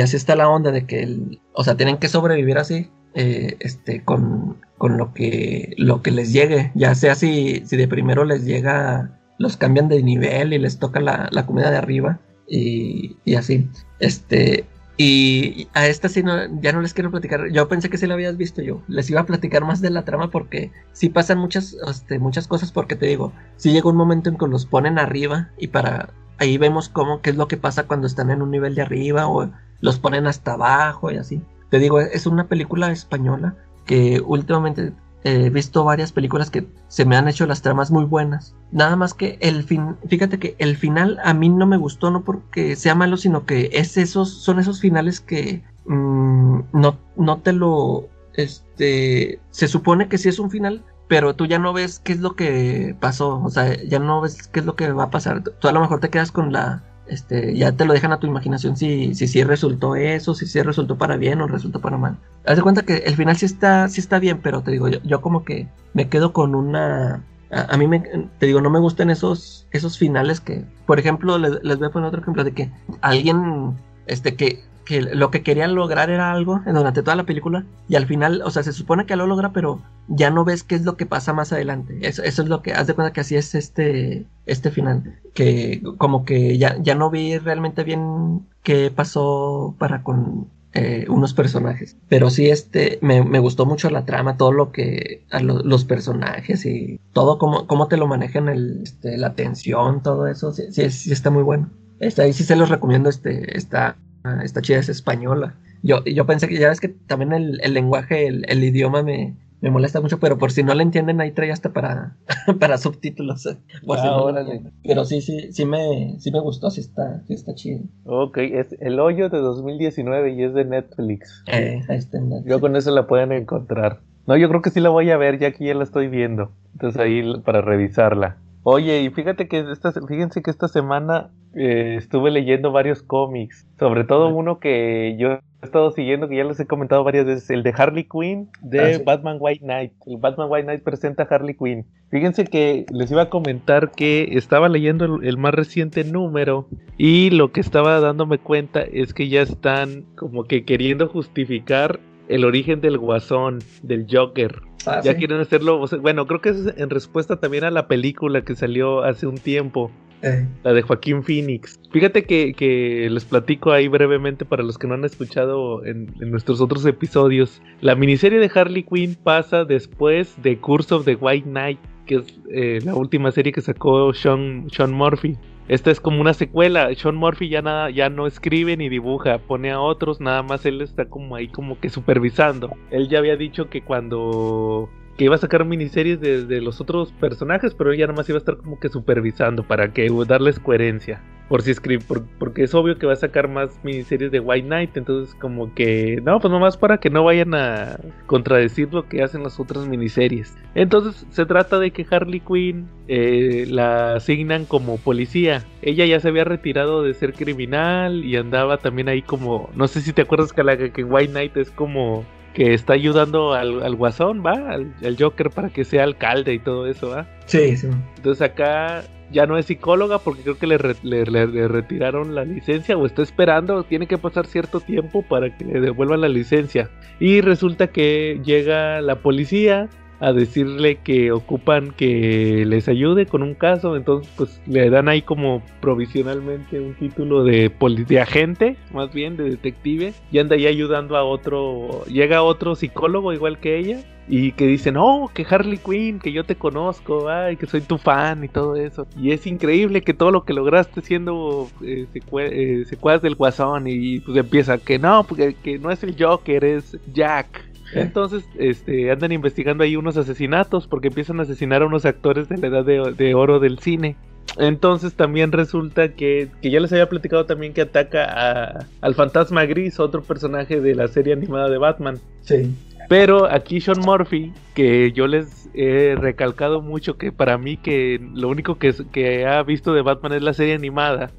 así está la onda de que, el, o sea, tienen que sobrevivir así, eh, este, con, con, lo que lo que les llegue, ya sea si, si de primero les llega, los cambian de nivel y les toca la, la comida de arriba y, y, así. Este, y a esta sí no, ya no les quiero platicar. Yo pensé que sí la habías visto yo. Les iba a platicar más de la trama porque sí pasan muchas, este, muchas cosas porque te digo, sí llega un momento en que los ponen arriba y para ahí vemos cómo, qué es lo que pasa cuando están en un nivel de arriba o los ponen hasta abajo y así. Te digo, es una película española que últimamente he visto varias películas que se me han hecho las tramas muy buenas. Nada más que el fin, fíjate que el final a mí no me gustó, no porque sea malo, sino que es esos, son esos finales que mm, no, no te lo, este, se supone que sí es un final, pero tú ya no ves qué es lo que pasó, o sea, ya no ves qué es lo que va a pasar. Tú a lo mejor te quedas con la, este, ya te lo dejan a tu imaginación si sí si, resultó eso, si sí resultó para bien o resultó para mal. Haz de cuenta que el final sí está, sí está bien, pero te digo, yo, yo como que me quedo con una... A, mí me, te digo, no me gustan esos, esos finales que, por ejemplo, les, les voy a poner otro ejemplo de que alguien, este, que que lo que querían lograr era algo durante toda la película y al final, o sea, se supone que lo logra, pero ya no ves qué es lo que pasa más adelante. Eso, es lo que, haz de cuenta que así es este, este final, que como que ya, ya no vi realmente bien qué pasó para con eh, unos personajes. Pero sí, este, me, me, gustó mucho la trama, todo lo que, los personajes y todo cómo, cómo te lo manejan, el, este, la tensión, todo eso, sí, sí, está muy bueno. Esta, ahí sí se los recomiendo, este, está Ah, esta chida es española. Yo, yo pensé que ya ves que también el, lenguaje, el, idioma me, me, molesta mucho, pero por si no le entienden, ahí trae hasta para, para subtítulos. Ah, pero sí, sí, sí me, sí me gustó, sí está, sí está chido. Ok, es El Hoyo de 2019 y es de Netflix. Eh, ahí está Yo con eso la pueden encontrar. No, yo creo que sí la voy a ver, ya que ya la estoy viendo. Entonces ahí para revisarla. Oye, y fíjate que esta, fíjense que esta semana eh, estuve leyendo varios cómics, sobre todo uno que yo he estado siguiendo, que ya les he comentado varias veces, el de Harley Quinn de ah, Batman White Knight. El Batman White Knight presenta a Harley Quinn. Fíjense que les iba a comentar que estaba leyendo el, el más reciente número y lo que estaba dándome cuenta es que ya están como que queriendo justificar el origen del guasón, del Joker. Ah, ya quieren hacerlo, bueno, creo que es en respuesta también a la película que salió hace un tiempo, eh. la de Joaquín Phoenix. Fíjate que, les platico ahí brevemente para los que no han escuchado en, nuestros otros episodios. La miniserie de Harley Quinn pasa después de Curse of the White Knight, que es eh, la última serie que sacó Sean, Sean Murphy. Esta es como una secuela. Sean Murphy ya nada, ya no escribe ni dibuja, pone a otros, nada más él está como ahí como que supervisando. Él ya había dicho que cuando que iba a sacar miniseries de, los otros personajes, pero ella nada más iba a estar como que supervisando para que darles coherencia. Por si escribe, porque es obvio que va a sacar más miniseries de White Knight, entonces como que, no, pues nomás para que no vayan a contradecir lo que hacen las otras miniseries. Entonces se trata de que Harley Quinn eh, la asignan como policía. Ella ya se había retirado de ser criminal y andaba también ahí como, no sé si te acuerdas que, la, que White Knight es como que está ayudando al, guasón, ¿va? Al, Joker para que sea alcalde y todo eso, ¿va? Sí, sí. Entonces acá ya no es psicóloga porque creo que le, le, retiraron la licencia o está esperando, tiene que pasar cierto tiempo para que le devuelvan la licencia. Y resulta que llega la policía a decirle que ocupan que les ayude con un caso, entonces pues le dan ahí como provisionalmente un título de, de agente, más bien de detective, y anda ahí ayudando a otro, llega otro psicólogo igual que ella, y que dicen, oh, que Harley Quinn, que yo te conozco, ay, que soy tu fan y todo eso. Y es increíble que todo lo que lograste siendo eh, eh, secuaz del guasón y pues empieza que no, porque que no es el Joker, es Jack. Entonces, este, andan investigando ahí unos asesinatos porque empiezan a asesinar a unos actores de la edad de, oro del cine. Entonces también resulta que, que, ya les había platicado también que ataca a, al fantasma gris, otro personaje de la serie animada de Batman. Sí. Pero aquí Sean Murphy, que yo les he recalcado mucho que para mí que lo único que, que ha visto de Batman es la serie animada.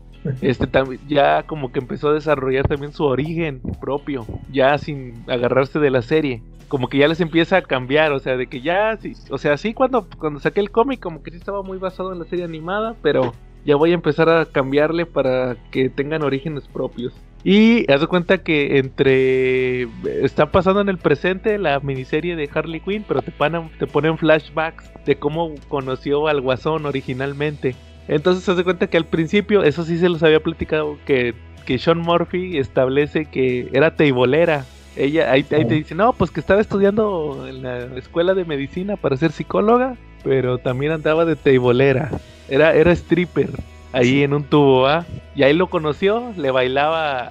Este ya como que empezó a desarrollar también su origen propio, ya sin agarrarse de la serie. Como que ya les empieza a cambiar, o sea, de que ya, sí, o sea, sí cuando, cuando saqué el cómic como que sí estaba muy basado en la serie animada, pero ya voy a empezar a cambiarle para que tengan orígenes propios. Y haz cuenta que entre. Está pasando en el presente la miniserie de Harley Quinn, pero te, te ponen flashbacks de cómo conoció al Guasón originalmente. Entonces haz de cuenta que al principio, eso sí se los había platicado, que, que Sean Murphy establece que era teibolera. Ella ahí, ahí te dice, no, pues que estaba estudiando en la escuela de medicina para ser psicóloga, pero también andaba de teibolera. Era, era stripper ahí en un tubo, ¿ah? Y ahí lo conoció, le bailaba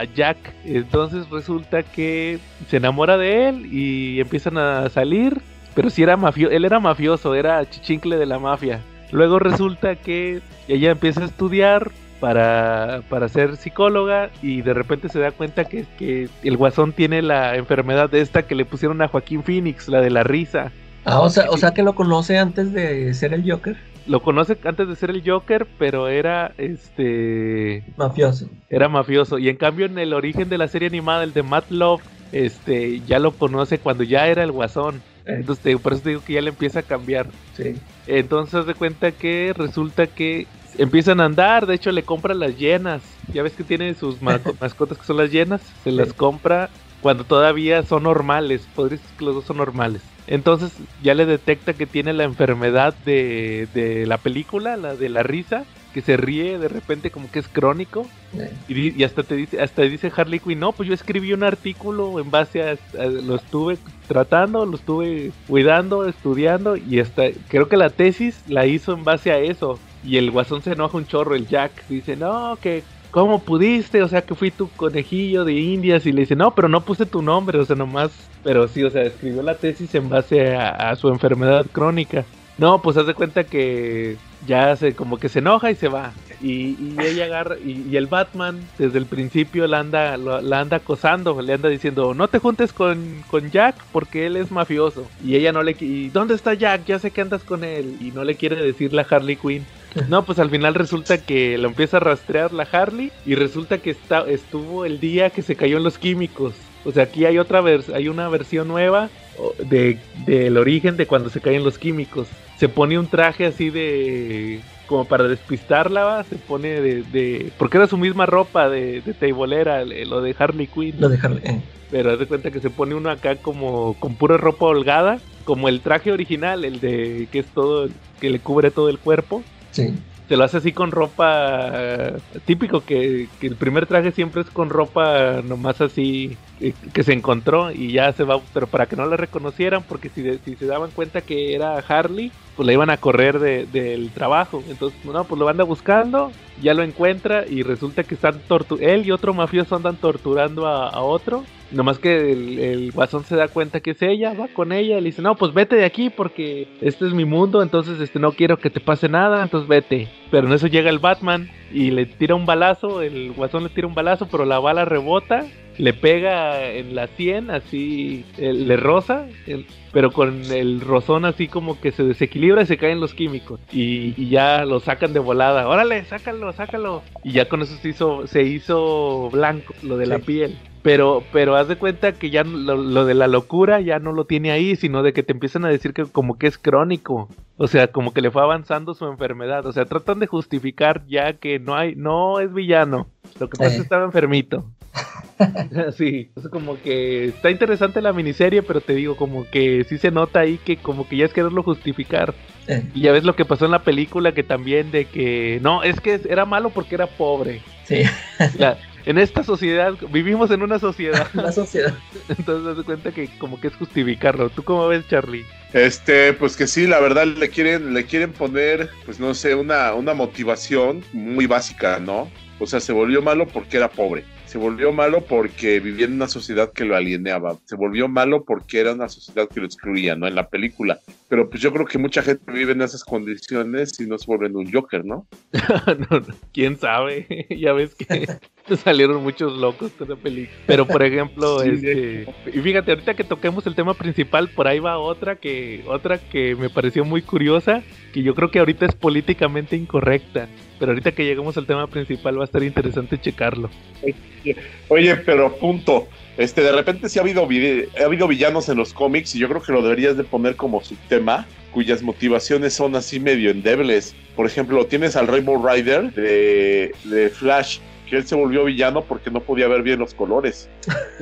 a, Jack. Entonces resulta que se enamora de él y empiezan a salir. Pero si era mafioso, él era mafioso, era chichincle de la mafia. Luego resulta que ella empieza a estudiar para, para ser psicóloga y de repente se da cuenta que, que el guasón tiene la enfermedad de esta que le pusieron a Joaquín Phoenix, la de la risa. Ah, o sea, o sea que lo conoce antes de ser el Joker lo conoce antes de ser el Joker, pero era este mafioso. Era mafioso y en cambio en el origen de la serie animada el de Matt Love, este ya lo conoce cuando ya era el Guasón. Entonces por eso te digo que ya le empieza a cambiar. Sí. Entonces de cuenta que resulta que empiezan a andar, de hecho le compra las llenas. Ya ves que tiene sus mascotas que son las llenas, se las compra cuando todavía son normales. Podrías decir que los dos son normales. Entonces ya le detecta que tiene la enfermedad de, la película, la de la risa, que se ríe de repente como que es crónico. Y, hasta te dice, hasta dice Harley Quinn, no, pues yo escribí un artículo en base a, lo estuve tratando, lo estuve cuidando, estudiando y hasta creo que la tesis la hizo en base a eso. Y el guasón se enoja un chorro, el Jack dice, no, que ¿cómo pudiste? O sea, que fui tu conejillo de indias y le dice, no, pero no puse tu nombre, o sea, nomás, pero sí, o sea, escribió la tesis en base a, su enfermedad crónica. No, pues haz de cuenta que ya se como que se enoja y se va. Y, ella agarra, y, el Batman desde el principio la anda, la anda acosando, le anda diciendo, no te juntes con, con Jack porque él es mafioso. Y ella no le y ¿dónde está Jack? Ya sé que andas con él. Y no le quiere decir la Harley Quinn. No, pues al final resulta que lo empieza a rastrear la Harley y resulta que está, estuvo el día que se cayó en los químicos. O sea, aquí hay otra hay una versión nueva de del origen de cuando se caen los químicos. Se pone un traje así de como para despistarla, se pone de, porque era su misma ropa de, de teibolera, lo de Harley Quinn. Lo de Harley. Eh. Pero haz de cuenta que se pone uno acá como con pura ropa holgada, como el traje original, el de que es todo que le cubre todo el cuerpo Sí. Se lo hace así con ropa típico, que, el primer traje siempre es con ropa nomás así eh, que se encontró y ya se va, pero para que no la reconocieran, porque si, si se daban cuenta que era Harley, pues la iban a correr del trabajo. Entonces, no, pues lo anda buscando, ya lo encuentra y resulta que están él y otro mafioso andan torturando a otro Nomás que el, guasón se da cuenta que es ella, va con ella, le dice, no, pues vete de aquí porque este es mi mundo, entonces este no quiero que te pase nada, entonces vete. Pero en eso llega el Batman y le tira un balazo, el guasón le tira un balazo, pero la bala rebota, le pega en la sien, así le roza, pero con el rozón así como que se desequilibra y se caen los químicos. Y, ya lo sacan de volada, órale, sácalo, sácalo. Y ya con eso se hizo, se hizo blanco, lo de la piel. Pero, pero haz de cuenta que ya lo, de la locura ya no lo tiene ahí, sino de que te empiezan a decir que como que es crónico. O sea, como que le fue avanzando su enfermedad. O sea, tratan de justificar ya que no hay, no es villano. Lo que pasa es que eh. estaba enfermito. sí, es como que está interesante la miniserie, pero te digo, como que sí se nota ahí que como que ya es quererlo justificar. Eh, Y ya ves lo que pasó en la película, que también de que no, es que era malo porque era pobre. sí, La- en esta sociedad, vivimos en una sociedad, la sociedad. entonces das cuenta que como que es justificarlo. ¿Tú cómo ves, Charlie? Este, pues que sí, la verdad le quieren, le quieren poner, pues no sé, una, una motivación muy básica, ¿no? O sea, se volvió malo porque era pobre. Se volvió malo porque vivía en una sociedad que lo alienaba. Se volvió malo porque era una sociedad que lo excluía, ¿no? En la película. Pero pues yo creo que mucha gente vive en esas condiciones y no se vuelven un Joker, ¿no? No, no, ¿Quién sabe? ya ves que salieron muchos locos de la película. Pero por ejemplo, Sí, este, y fíjate, ahorita que toquemos el tema principal, por ahí va otra que, otra que me pareció muy curiosa, que yo creo que ahorita es políticamente incorrecta. Pero ahorita que lleguemos al tema principal va a estar interesante checarlo. Oye, pero punto. Este, de repente sí ha habido, ha habido villanos en los cómics y yo creo que lo deberías de poner como su tema, cuyas motivaciones son así medio endebles. Por ejemplo, tienes al Rainbow Rider de, de Flash, que él se volvió villano porque no podía ver bien los colores.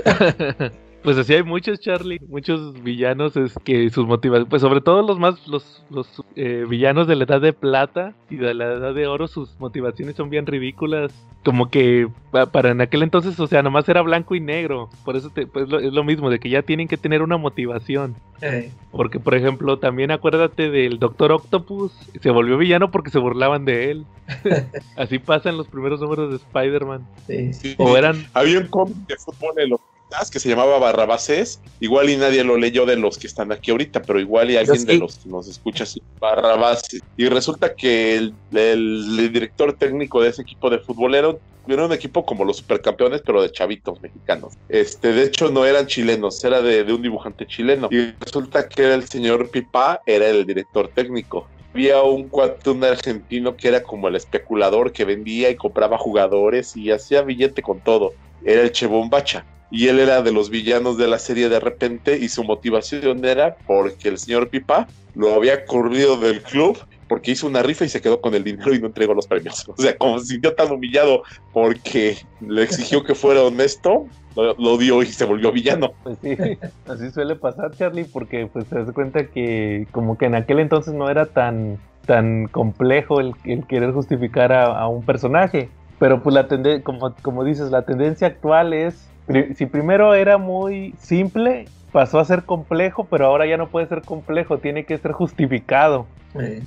Pues así hay muchos, Charlie, muchos villanos es que sus motivaciones, pues sobre todo los más, los, los eh, villanos de la edad de plata y de la edad de oro, sus motivaciones son bien ridículas. Como que pa- para en aquel entonces, o sea, nomás era blanco y negro. Por eso te- pues, lo- es lo mismo, de que ya tienen que tener una motivación. Eh, Porque, por ejemplo, también acuérdate del Doctor Octopus, se volvió villano porque se burlaban de él. así pasa en los primeros números de Spider-Man. sí. Sí. O eran Había un cómic de fútbol en los 80s que se llamaba Barrabases. Igual y nadie lo leyó de los que están aquí ahorita, pero igual y alguien sí. de los que nos escucha así, Barrabases. Y resulta que el, el- el director técnico de ese equipo de fútbol era un, era un equipo como los supercampeones, pero de chavitos mexicanos. Este, de hecho, no eran chilenos, era de, de un dibujante chileno. Y resulta que era el señor Pipa, era el director técnico había un cuate, un argentino que era como el especulador que vendía y compraba jugadores y hacía billete con todo. Era el Che Bombacha. Y él era de los villanos de la serie de repente y su motivación era porque el señor Pipa lo había corrido del club porque hizo una rifa y se quedó con el dinero y no entregó los premios. O sea, como se sintió tan humillado porque le exigió que fuera honesto, lo, dio y se volvió villano. Pues sí, así suele pasar, Charlie, porque pues te das cuenta que como que en aquel entonces no era tan, tan complejo el, querer justificar a, un personaje. Pero pues la como, como dices, la tendencia actual es, si primero era muy simple, pasó a ser complejo, pero ahora ya no puede ser complejo, tiene que ser justificado.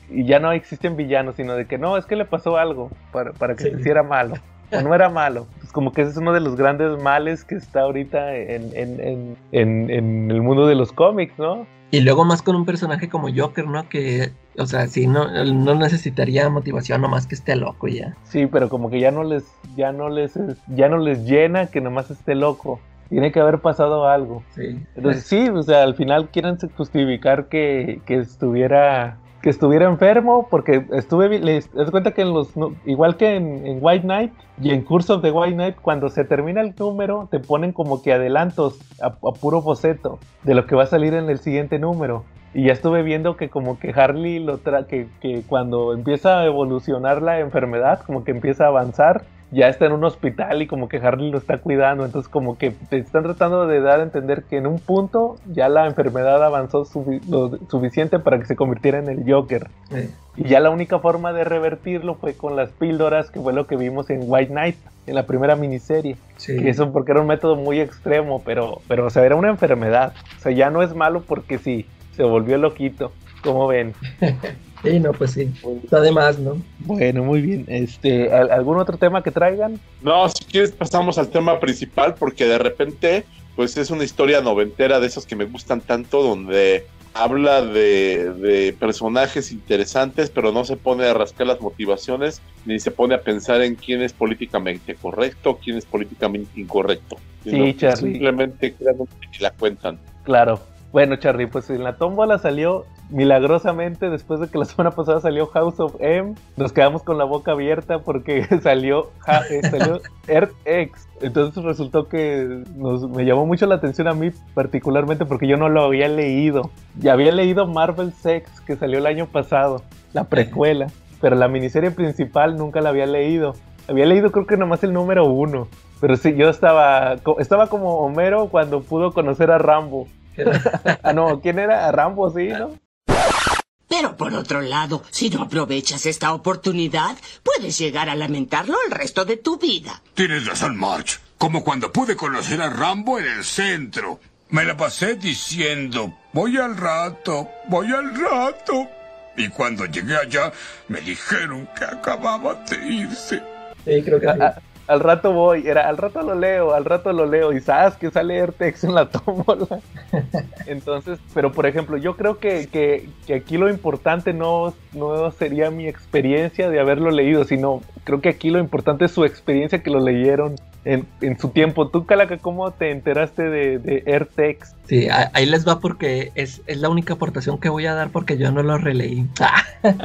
Y ya no existen villanos, sino de que no, es que le pasó algo para, para que Sí. se hiciera malo. O no era malo. Pues como que ese es uno de los grandes males que está ahorita en, en, en, en, en el mundo de los cómics, ¿no? Y luego más con un personaje como Joker, ¿no? Que, o sea, sí, no, no necesitaría motivación, nomás que esté loco y ya. Sí, pero como que ya no les, ya no les, ya no les llena que nomás esté loco. Tiene que haber pasado algo. Sí. Entonces sí, o sea, al final quieren justificar que, que estuviera que estuviera enfermo porque estuve les das cuenta que en igual que en, White Knight y en Curse of the White Knight cuando se termina el número te ponen como que adelantos a, puro boceto de lo que va a salir en el siguiente número. Y ya estuve viendo que como que Harley lo tra que cuando empieza a evolucionar la enfermedad como que empieza a avanzar ya está en un hospital y como que Harley lo está cuidando, entonces como que te están tratando de dar a entender que en un punto ya la enfermedad avanzó sufi- lo suficiente para que se convirtiera en el Joker. Y ya la única forma de revertirlo fue con las píldoras, que fue lo que vimos en White Knight, en la primera miniserie. sí. Que eso porque era un método muy extremo, pero, pero o sea, era una enfermedad. O sea, ya no es malo porque sí, se volvió loquito. Como ven? Sí, no, pues sí. Está de más, ¿no? Bueno, muy bien. Este, ¿al- ¿Algún otro tema que traigan? No, si quieres pasamos al tema principal porque de repente pues es una historia noventera de esos que me gustan tanto donde habla de, de personajes interesantes pero no se pone a rascar las motivaciones ni se pone a pensar en quién es políticamente correcto, quién es políticamente incorrecto. Sí, Charlie. Simplemente crean una y la cuentan. Claro. Bueno, Charlie, pues en la tómbola salió milagrosamente después de que la semana pasada salió House of M. Nos quedamos con la boca abierta porque salió, ja- eh, salió Earth X. Entonces resultó que nos, me llamó mucho la atención a mí particularmente porque yo no lo había leído. Ya había leído Marvel Sex que salió el año pasado, la precuela, pero la miniserie principal nunca la había leído. Había leído creo que nomás el número uno. Pero sí, yo estaba, estaba como Homero cuando pudo conocer a Rambo. ah, no, ¿quién era? A Rambo, sí, ¿no? Pero por otro lado, si no aprovechas esta oportunidad, puedes llegar a lamentarlo el resto de tu vida. Tienes razón, March. Como cuando pude conocer a Rambo en el centro. Me la pasé diciendo, voy al rato, voy al rato. Y cuando llegué allá, me dijeron que acababa de irse. Sí, creo que sí. Al rato voy, era al rato lo leo, al rato lo leo, y sabes que sale Ertex en la tómbola. Entonces, pero por ejemplo, yo creo que, que, que, aquí lo importante no, no sería mi experiencia de haberlo leído, sino creo que aquí lo importante es su experiencia que lo leyeron en, en su tiempo. Tú, Calaca, ¿cómo te enteraste de, de Airtex? Sí, ahí les va porque es, es, la única aportación que voy a dar porque yo no lo releí.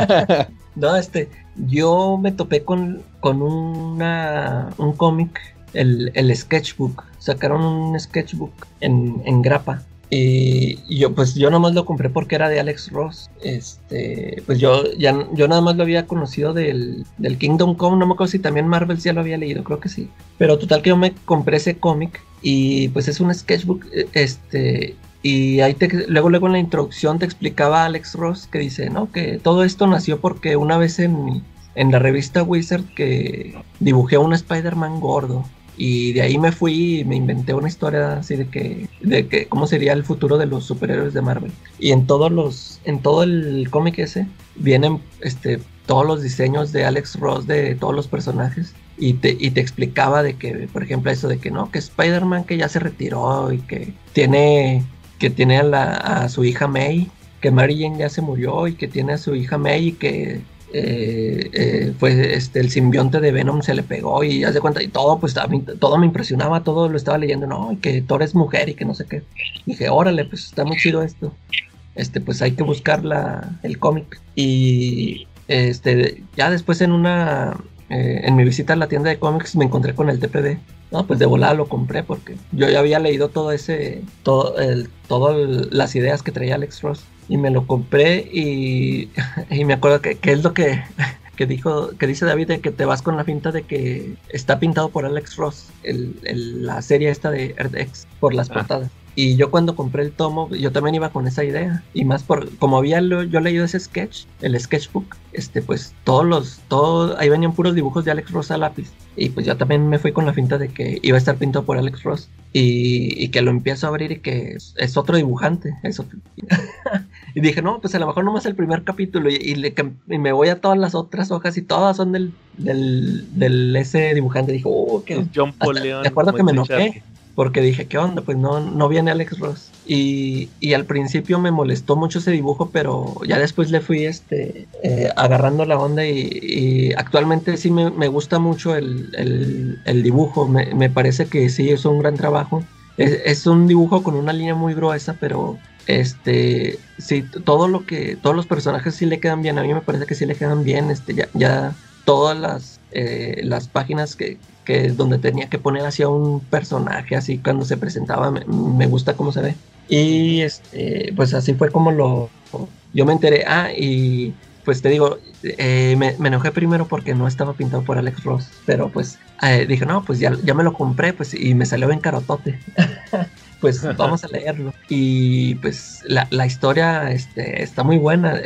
no, este, yo me topé con, con una, un cómic, el, el sketchbook. Sacaron un sketchbook en, en grapa. Y yo, pues yo nomás lo compré porque era de Alex Ross. Este, pues yo ya yo nada más lo había conocido del, del Kingdom Come, no me acuerdo si también Marvel ya lo había leído, creo que sí. Pero total que yo me compré ese cómic y pues es un sketchbook, este, y ahí te, luego, luego en la introducción te explicaba Alex Ross que dice, no, que todo esto nació porque una vez en, la revista Wizard que dibujé a un Spider-Man gordo. Y de ahí me fui y me inventé una historia así de que, de que cómo sería el futuro de los superhéroes de Marvel. Y en todos los, en todo el cómic ese, vienen este, todos los diseños de Alex Ross de todos los personajes. Y te, y te explicaba de que, por ejemplo, eso de que no, que Spider-Man que ya se retiró y que tiene, que tiene a, la, a su hija May, que Mary Jane ya se murió y que tiene a su hija May y que eh, eh, pues este el simbionte de Venom se le pegó y ya se cuenta y todo pues a todo me impresionaba todo lo estaba leyendo no y que Thor es mujer y que no sé qué. Dije órale pues está muy chido esto este pues hay que buscar la, el cómic. Y este ya después en una eh, en mi visita a la tienda de cómics me encontré con el TPB no pues de volada lo compré porque yo ya había leído todo ese todo el todas las ideas que traía Alex Ross y me lo compré y, y me acuerdo que, que, es lo que, que dijo que dice David de que te vas con la finta de que está pintado por Alex Ross el, el, la serie esta de Earth por las ah. portadas y yo cuando compré el tomo yo también iba con esa idea y más por como había lo, yo leído ese sketch el sketchbook este pues todos los todos ahí venían puros dibujos de Alex Ross a lápiz y pues yo también me fui con la finta de que iba a estar pintado por Alex Ross y, y que lo empiezo a abrir y que es, es otro dibujante es otro. y dije no pues a lo mejor nomás el primer capítulo y, y, le, y, me voy a todas las otras hojas y todas son del del, del ese dibujante dije oh que John Paul Leon, de acuerdo que me enojé porque dije, ¿qué onda? Pues no, no viene Alex Ross. Y, y, al principio me molestó mucho ese dibujo, pero ya después le fui este, eh, agarrando la onda y, actualmente sí me, me, gusta mucho el, el, el dibujo. Me, me, parece que sí es un gran trabajo. Es, es, un dibujo con una línea muy gruesa, pero este sí, todo lo que, todos los personajes sí le quedan bien. A mí me parece que sí le quedan bien. Este, ya, ya todas las, eh, las páginas que, que es donde tenía que poner hacia un personaje así cuando se presentaba me, me, gusta cómo se ve. Y este pues así fue como lo yo me enteré. Ah y pues te digo eh, me, me, enojé primero porque no estaba pintado por Alex Ross pero pues eh, dije no pues ya, ya me lo compré pues y me salió en carotote pues vamos a leerlo. Y pues la, la historia este, está muy buena.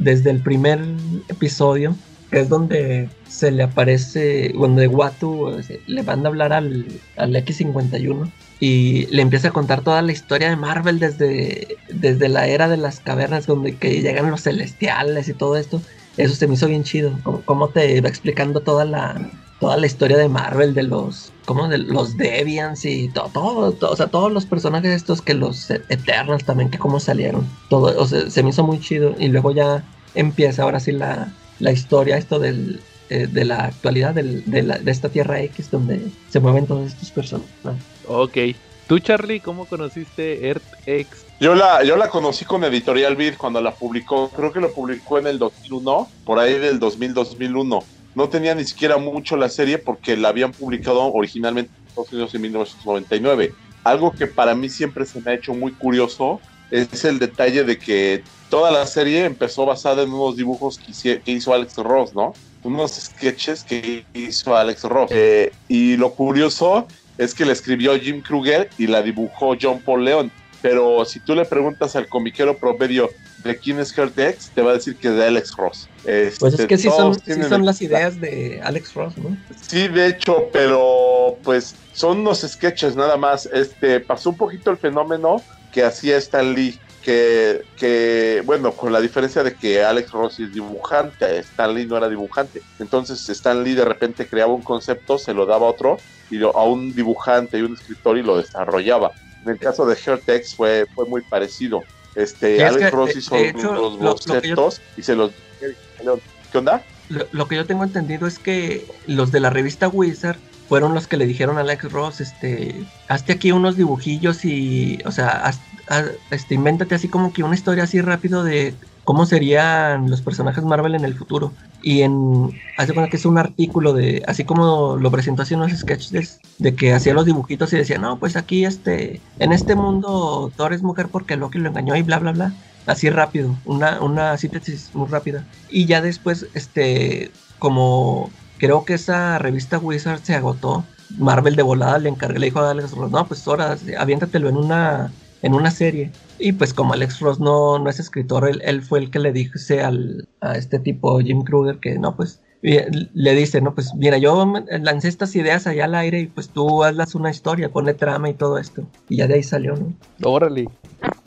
Desde el primer episodio es donde se le aparece, donde Watu le van a hablar al, al X51 y le empieza a contar toda la historia de Marvel desde, desde la era de las cavernas, donde que llegan los celestiales y todo esto. Eso se me hizo bien chido, como, te va explicando toda la, toda la historia de Marvel, de los, como de los Deviants y todo, todo, o sea, todos los personajes estos que los Eternals también, que cómo salieron, todo, o sea, se me hizo muy chido y luego ya empieza ahora sí la, la historia, esto del, eh, de la actualidad del, de, la, de, esta Tierra X donde se mueven todas estas personas. Ok. ¿Tú, Charlie, cómo conociste Earth X? Yo la, yo la conocí con Editorial Beat cuando la publicó. Creo que lo publicó en el 2001, por ahí del 2000-2001. No tenía ni siquiera mucho la serie porque la habían publicado originalmente en Estados Unidos en 1999. Algo que para mí siempre se me ha hecho muy curioso es el detalle de que toda la serie empezó basada en unos dibujos que, hizo Alex Ross, ¿no? Unos sketches que hizo Alex Ross. Eh, y lo curioso es que la escribió Jim Kruger y la dibujó John Paul Leon. Pero si tú le preguntas al comiquero promedio de quién es Kurt X, te va a decir que es de Alex Ross. pues es este, que sí son, sí son las ideas de Alex Ross, ¿no? Sí, de hecho, pero pues son unos sketches nada más. Este pasó un poquito el fenómeno que hacía Stan Lee. Que, que, bueno, con la diferencia de que Alex Ross es dibujante, Stan Lee no era dibujante. Entonces Stan Lee de repente creaba un concepto, se lo daba a otro, y a un dibujante y un escritor y lo desarrollaba. En el caso de Hertex fue, fue muy parecido. Este, Alex Ross hizo los bocetos y se los... ¿Qué onda? Lo, que yo tengo entendido es que los de la revista Wizard fueron los que le dijeron a Alex Ross, este, hazte aquí unos dibujillos y, o sea, este, invéntate así como que una historia así rápido de cómo serían los personajes Marvel en el futuro. Y en, hace cuenta que es un artículo de, así como lo presentó así unos sketches de, que hacía los dibujitos y decía, no, pues aquí este, en este mundo Thor es mujer porque Loki lo engañó y bla, bla, bla. Así rápido, una, una síntesis muy rápida. Y ya después, este, como creo que esa revista Wizard se agotó, Marvel de volada le encargué, le dijo a Alex no, pues ahora aviéntatelo en una, en una serie. Y pues como Alex Ross no, no es escritor, él, fue el que le dice al, a este tipo Jim Kruger que no, pues le dice, no, pues mira, yo lancé estas ideas allá al aire y pues tú hazlas una historia, ponle trama y todo esto. Y ya de ahí salió, ¿no? Órale.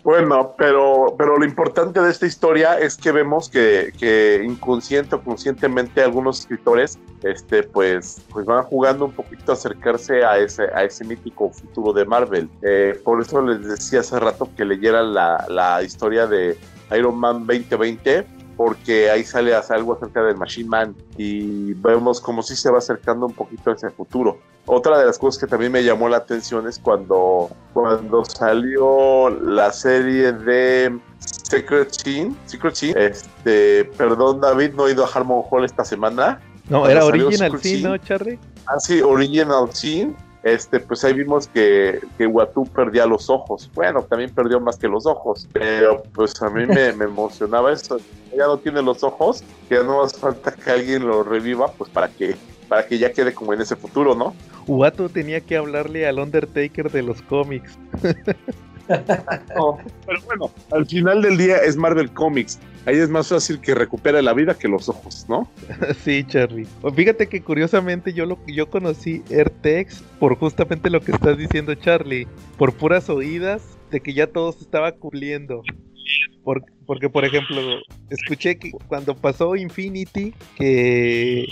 Bueno, pero, pero lo importante de esta historia es que vemos que, que inconsciente o conscientemente algunos escritores este, pues, pues van jugando un poquito a acercarse a ese, a ese mítico futuro de Marvel. Eh, por eso les decía hace rato que leyeran la, la historia de Iron Man 2020 porque ahí sale algo acerca del Machine Man y vemos como si se va acercando un poquito a ese futuro. Otra de las cosas que también me llamó la atención es cuando, cuando salió la serie de Secret Scene, Secret este, perdón David, no he ido a Harmon Hall esta semana. No, era Original Scene, ¿no, Charlie? Ah, sí, Original Scene este, pues ahí vimos que, que perdía los ojos. Bueno, también perdió más que los ojos, pero pues a mí me, emocionaba eso. Ya no tiene los ojos, ya no hace falta que alguien lo reviva, pues para que, para que ya quede como en ese futuro, ¿no? Watu tenía que hablarle al Undertaker de los cómics. pero bueno, al final del día es Marvel Comics ahí es más fácil que recupere la vida que los ojos, ¿no? sí, Charlie. Fíjate que curiosamente yo lo yo conocí AirTex por justamente lo que estás diciendo, Charlie, por puras oídas de que ya todo se estaba cumpliendo. porque, por ejemplo, escuché que cuando pasó Infinity, que,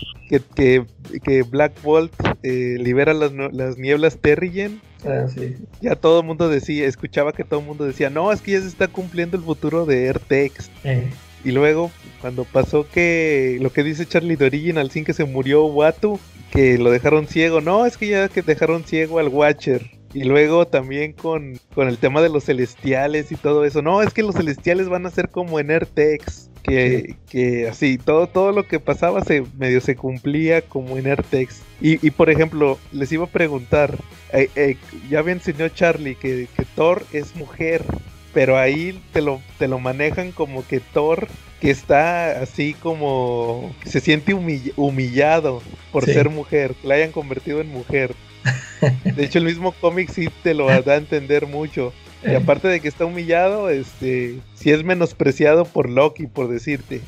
que, Black Bolt eh, libera las, las nieblas Terrigen. Ah, sí. Ya todo el mundo decía, escuchaba que todo el mundo decía, no, es que ya se está cumpliendo el futuro de AirTex. Eh. Y luego, cuando pasó que lo que dice Charlie de Original Sin que se murió Watu, que lo dejaron ciego. No, es que ya que dejaron ciego al Watcher. Y luego también con, con el tema de los celestiales y todo eso. No, es que los celestiales van a ser como en Ertex. Que, que así, todo, todo lo que pasaba se medio se cumplía como en Ertex. Y, y por ejemplo, les iba a preguntar, eh, eh, ya había enseñado Charlie que, que Thor es mujer pero ahí te lo, te lo manejan como que Thor, que está así como, se siente humillado por ser mujer, que la hayan convertido en mujer. De hecho, el mismo cómic sí te lo da a entender mucho. Y aparte de que está humillado, este, si es menospreciado por Loki, por decirte.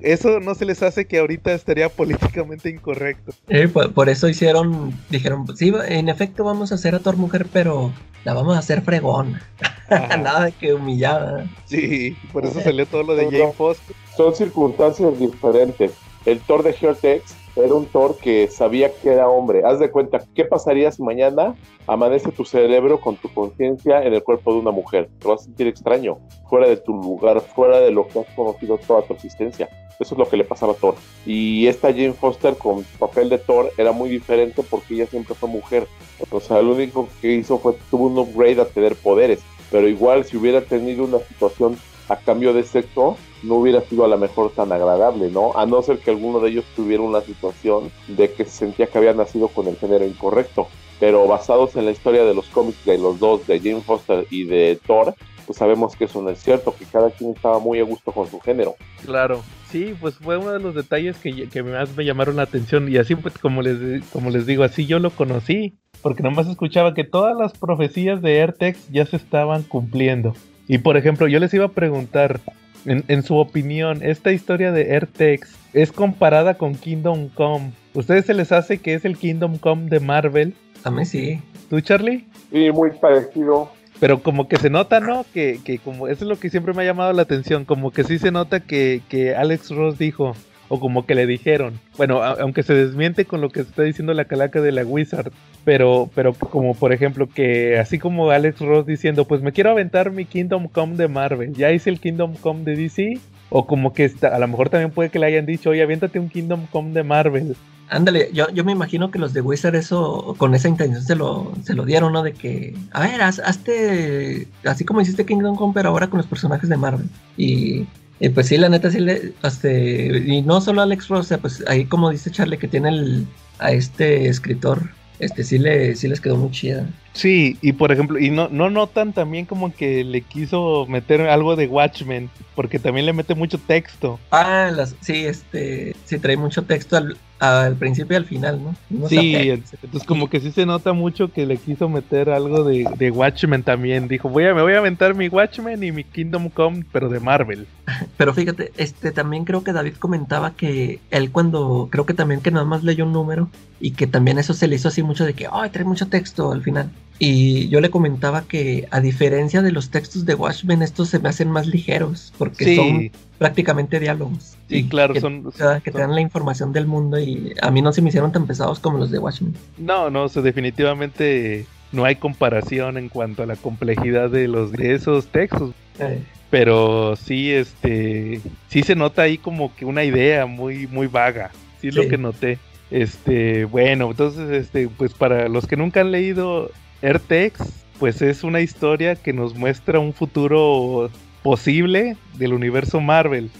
eso no se les hace que ahorita estaría políticamente incorrecto. Eh, por, eso hicieron, dijeron, sí, en efecto vamos a hacer a Thor mujer, pero la vamos a hacer fregón. Nada de que humillada. Sí, por eso salió todo lo de Jane Foster. Son circunstancias diferentes. El Thor de Hertex era un Thor que sabía que era hombre. Haz de cuenta, ¿qué pasaría si mañana amanece tu cerebro con tu conciencia en el cuerpo de una mujer? Te vas a sentir extraño, fuera de tu lugar, fuera de lo que has conocido toda tu existencia. Eso es lo que le pasaba a Thor. Y esta Jane Foster con papel de Thor era muy diferente porque ella siempre fue mujer. O sea, lo único que hizo fue tuvo un upgrade a tener poderes. Pero igual si hubiera tenido una situación a cambio de sexo, no hubiera sido a lo mejor tan agradable, ¿no? A no ser que alguno de ellos tuviera una situación de que se sentía que había nacido con el género incorrecto. Pero basados en la historia de los cómics de los dos, de Jane Foster y de Thor, pues sabemos que eso no es cierto, que cada quien estaba muy a gusto con su género. Claro, sí, pues fue uno de los detalles que, más me llamaron la atención y así pues como les, como les digo, así yo lo conocí, porque nomás escuchaba que todas las profecías de Airtex ya se estaban cumpliendo. Y por ejemplo, yo les iba a preguntar, en, en su opinión, esta historia de Airtex es comparada con Kingdom Come. ¿Ustedes se les hace que es el Kingdom Come de Marvel? A mí sí. ¿Tú, Charlie? Sí, muy parecido. Pero como que se nota, ¿no? Que, que como eso es lo que siempre me ha llamado la atención, como que sí se nota que, que Alex Ross dijo, o como que le dijeron. Bueno, a- aunque se desmiente con lo que está diciendo la calaca de la Wizard, pero, pero como por ejemplo que así como Alex Ross diciendo, pues me quiero aventar mi Kingdom Come de Marvel, ya hice el Kingdom Come de DC, o como que está- a lo mejor también puede que le hayan dicho, oye, aviéntate un Kingdom Come de Marvel. Ándale, yo, yo me imagino que los de Wizard eso, con esa intención se lo, se lo dieron, ¿no? De que, a ver, haz, hazte, así como hiciste Kingdom Come, pero ahora con los personajes de Marvel. Y, pues sí, la neta sí le, este, y no solo Alex Ross, o sea, pues ahí como dice Charlie que tiene el, a este escritor, este sí le, sí les quedó muy chida. Sí, y por ejemplo, y no, no notan también como que le quiso meter algo de Watchmen, porque también le mete mucho texto. Ah, las, sí, este, sí trae mucho texto al, al principio y al final, ¿no? Sí, entonces como que sí se nota mucho que le quiso meter algo de, de Watchmen también. Dijo, voy a, me voy a aventar mi Watchmen y mi Kingdom Come, pero de Marvel. Pero fíjate, este también creo que David comentaba que él cuando, creo que también que nada más leyó un número y que también eso se le hizo así mucho de que, ay, trae mucho texto al final. Y yo le comentaba que a diferencia de los textos de Watchmen, estos se me hacen más ligeros porque Sí, son prácticamente diálogos. sí, Y claro, que, son... que te dan la información del mundo y a mí no se me hicieron tan pesados como los de Watchmen. No, no, o sea, definitivamente no hay comparación en cuanto a la complejidad de los de esos textos. Eh, Pero sí, este, sí se nota ahí como que una idea muy, muy vaga. Sí es lo Sí. que noté. Este, bueno, entonces, este, pues para los que nunca han leído Airtex, pues es una historia que nos muestra un futuro posible del universo Marvel.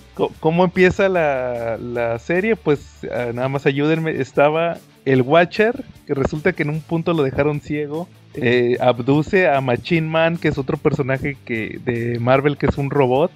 ¿Cómo empieza la, la serie? Pues ah, nada más ayúdenme. Estaba el Watcher, que resulta que en un punto lo dejaron ciego. eh, abduce a Machine Man, que es otro personaje que, de Marvel que es un robot.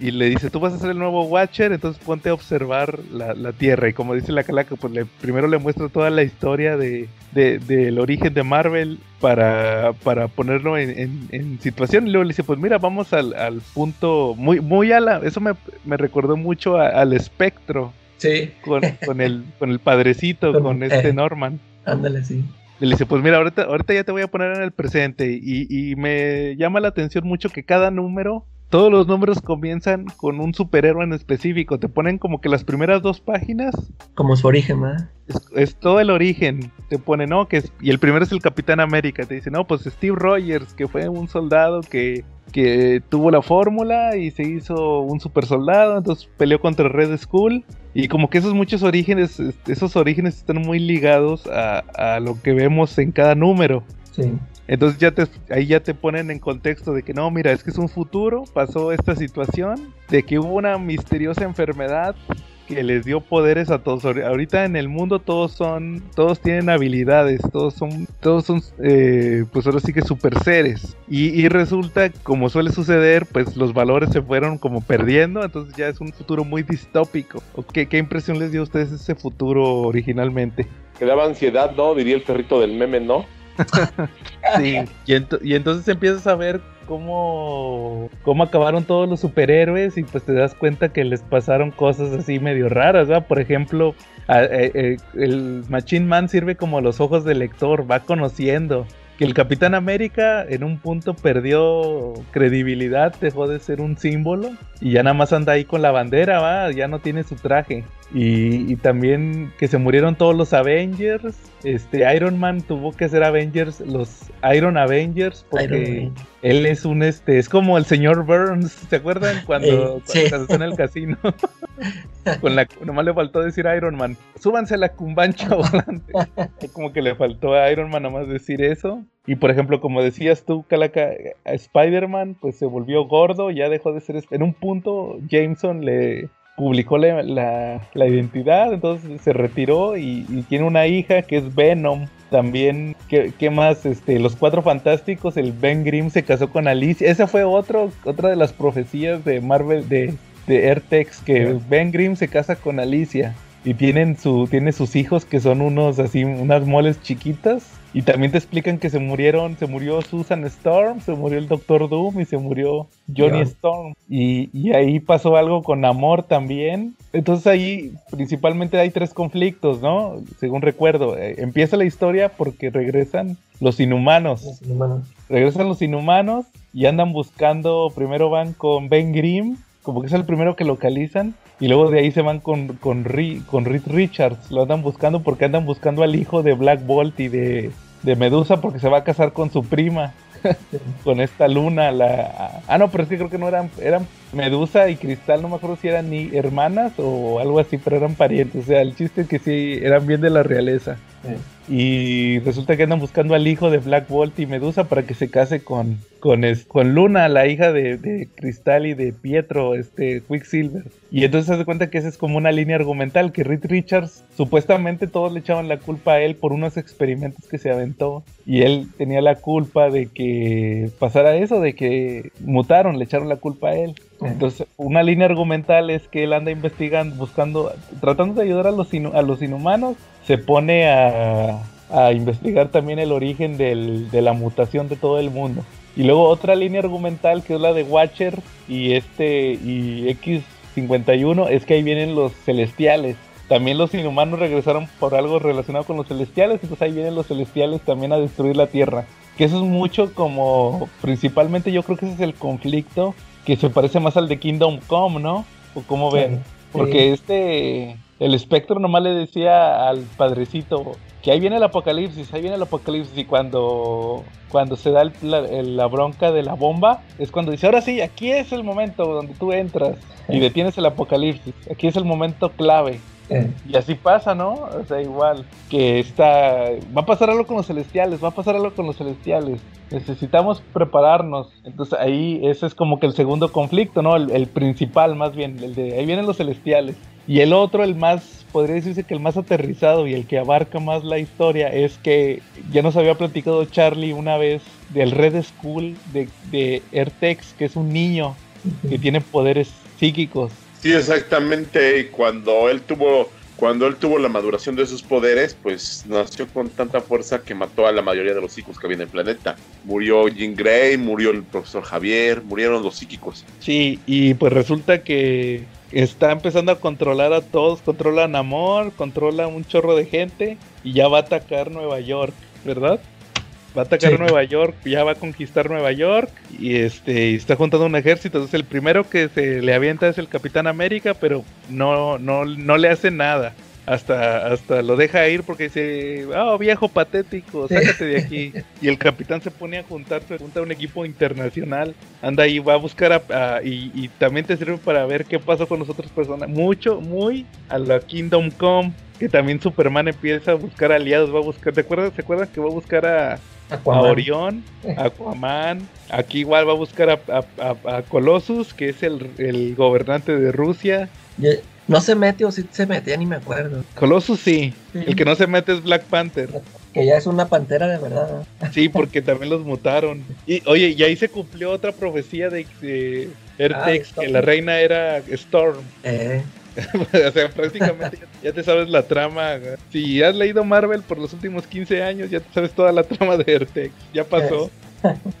Y le dice, tú vas a ser el nuevo Watcher, entonces ponte a observar la, la Tierra. Y como dice la calaca, pues le, primero le muestra toda la historia de, de- del origen de Marvel para, para ponerlo en, en- en situación. Y luego le dice, pues mira, vamos al, al punto muy, muy a la... Eso me, me recordó mucho a- al espectro sí, con, con, el, con el padrecito, Con- con este eh. Norman. ándale, sí. Le dice, pues mira, ahorita, ahorita ya te voy a poner en el presente. Y, y me llama la atención mucho que cada número, todos los números comienzan con un superhéroe en específico. Te ponen como que las primeras dos páginas Como su origen, ¿verdad? es, es todo el origen. Te pone, no, que es, y el primero es el Capitán América. Te dice, no, pues Steve Rogers, que fue un soldado que, que tuvo la fórmula y se hizo un super soldado, entonces peleó contra Red Skull. Y como que esos muchos orígenes, es- esos orígenes están muy ligados a, a lo que vemos en cada número. Sí. Entonces ya te, ahí ya te ponen en contexto de que no, mira, es que es un futuro, pasó esta situación, de que hubo una misteriosa enfermedad que les dio poderes a todos. Ahori- Ahorita en el mundo todos son, todos tienen habilidades, todos son, todos son, eh, pues ahora sí que super seres. Y, y resulta, como suele suceder, pues los valores se fueron como perdiendo, entonces ya es un futuro muy distópico. ¿O ¿Qué, qué impresión les dio a ustedes ese futuro originalmente? Que daba ansiedad, ¿no? Diría el perrito del meme, ¿no? Y, ento- y entonces empiezas a ver cómo, cómo acabaron todos los superhéroes y pues te das cuenta que les pasaron cosas así medio raras, ¿verdad? Por ejemplo, eh, eh, el Machine Man sirve como los ojos del lector, va conociendo. Que el Capitán América en un punto perdió credibilidad, dejó de ser un símbolo y ya nada más anda ahí con la bandera, va, ya no tiene su traje. Y también que se murieron todos los Avengers. Este Iron Man tuvo que hacer Avengers, los Iron Avengers, porque Iron él es un este, es como el señor Burns, ¿se acuerdan cuando, Eh, sí. cuando está en el casino? Con la nomás le faltó decir Iron Man, súbanse a la cumbancha volante. como que le faltó a Iron Man nomás decir eso. Y por ejemplo, como decías tú, Calaca, a Spider-Man pues se volvió gordo, ya dejó de ser... En un punto Jameson le, publicó la, la- la identidad, entonces se retiró y, y tiene una hija que es Venom. También, ¿qué, qué más? Este, los cuatro fantásticos, el Ben Grimm se casó con Alicia. Esa fue otro, otra de las profecías de Marvel, de, de Airtex, que Ben Grimm se casa con Alicia. Y tienen su, tiene sus hijos que son unos así, unas moles chiquitas. Y también te explican que se murieron, se murió Susan Storm, se murió el Doctor Doom y se murió Johnny. Storm. Y, y ahí pasó algo con Amor también. Entonces ahí principalmente hay tres conflictos, ¿no? Según recuerdo. Eh, empieza la historia porque regresan los inhumanos. Los inhumanos. Regresan los inhumanos y andan buscando, primero van con Ben Grimm, como que es el primero que localizan, y luego de ahí se van con, con, Ri- con Reed Richards, lo andan buscando porque andan buscando al hijo de Black Bolt y de, de Medusa porque se va a casar con su prima, con esta luna, la... Ah, no, pero es que creo que no eran, eran Medusa y Cristal, no me acuerdo si eran ni hermanas o algo así, pero eran parientes, o sea, el chiste es que sí, eran bien de la realeza. Y resulta que andan buscando al hijo de Black Bolt y Medusa para que se case con, con, es- con Luna, la hija de, de Cristal y de Pietro, este Quicksilver. Y entonces se da cuenta que esa es como una línea argumental, que Reed Richards, supuestamente todos le echaban la culpa a él por unos experimentos que se aventó. Y él tenía la culpa de que pasara eso, de que mutaron, le echaron la culpa a él. Entonces, una línea argumental es que él anda investigando, buscando, tratando de ayudar a los, inu- a los inhumanos, se pone a, a investigar también el origen del- de la mutación de todo el mundo. Y luego otra línea argumental que es la de Watcher y este y X51 es que ahí vienen los celestiales. También los inhumanos regresaron por algo relacionado con los celestiales, entonces ahí vienen los celestiales también a destruir la Tierra. Que eso es mucho como, principalmente yo creo que ese es el conflicto que se parece más al de Kingdom Come, ¿no? ¿O cómo ven? Porque este, el espectro nomás le decía al padrecito que ahí viene el apocalipsis, ahí viene el apocalipsis y cuando, cuando se da el- la, el- la bronca de la bomba es cuando dice, ahora sí, aquí es el momento donde tú entras y detienes el apocalipsis, aquí es el momento clave. Eh, Y así pasa, ¿no? O sea, igual que está, va a pasar algo con los celestiales, va a pasar algo con los celestiales. Necesitamos prepararnos. Entonces ahí ese es como que el segundo conflicto, ¿no? El, el principal más bien, el de ahí vienen los celestiales. Y el otro, el más, podría decirse que el más aterrizado y el que abarca más la historia es que ya nos había platicado Charlie una vez del Red School de, de Ertex, que es un niño que tiene poderes psíquicos. Sí, exactamente. Y cuando él tuvo, cuando él tuvo la maduración de sus poderes, pues nació con tanta fuerza que mató a la mayoría de los psíquicos que había en el planeta. Murió Jean Grey, murió el profesor Javier, murieron los psíquicos. Sí, y pues resulta que está empezando a controlar a todos, controla a Namor, controla un chorro de gente y ya va a atacar Nueva York, ¿verdad? Va a atacar Sí. Nueva York, ya va a conquistar Nueva York y este y está juntando un ejército. Entonces el primero que se le avienta es el Capitán América, pero no, no, no le hace nada. Hasta, hasta lo deja ir porque dice, oh viejo patético, sácate de aquí. Y el capitán se pone a juntarse, junta un equipo internacional, anda ahí, va a buscar a, a- y, y también te sirve para ver qué pasó con las otras personas. Mucho, muy a la Kingdom Come, que también Superman empieza a buscar aliados, va a buscar, ¿te acuerdas? ¿Se acuerdan que va a buscar a, a. Orión, Aquaman? Aquí igual va a buscar a, a- a- a Colossus, que es el, el gobernante de Rusia. No se mete o sí se mete, ya ni me acuerdo. Colossus sí, el que no se mete es Black Panther. Que ya es una pantera de verdad. ¿no? Sí, porque también los mutaron. Y oye, y ahí se cumplió otra profecía de, de Ertex, Ah, que la reina era Storm. Eh, o sea, prácticamente ya, te sabes la trama. güey. Si has leído Marvel por los últimos 15 años, ya te sabes toda la trama de Ertex. Ya pasó.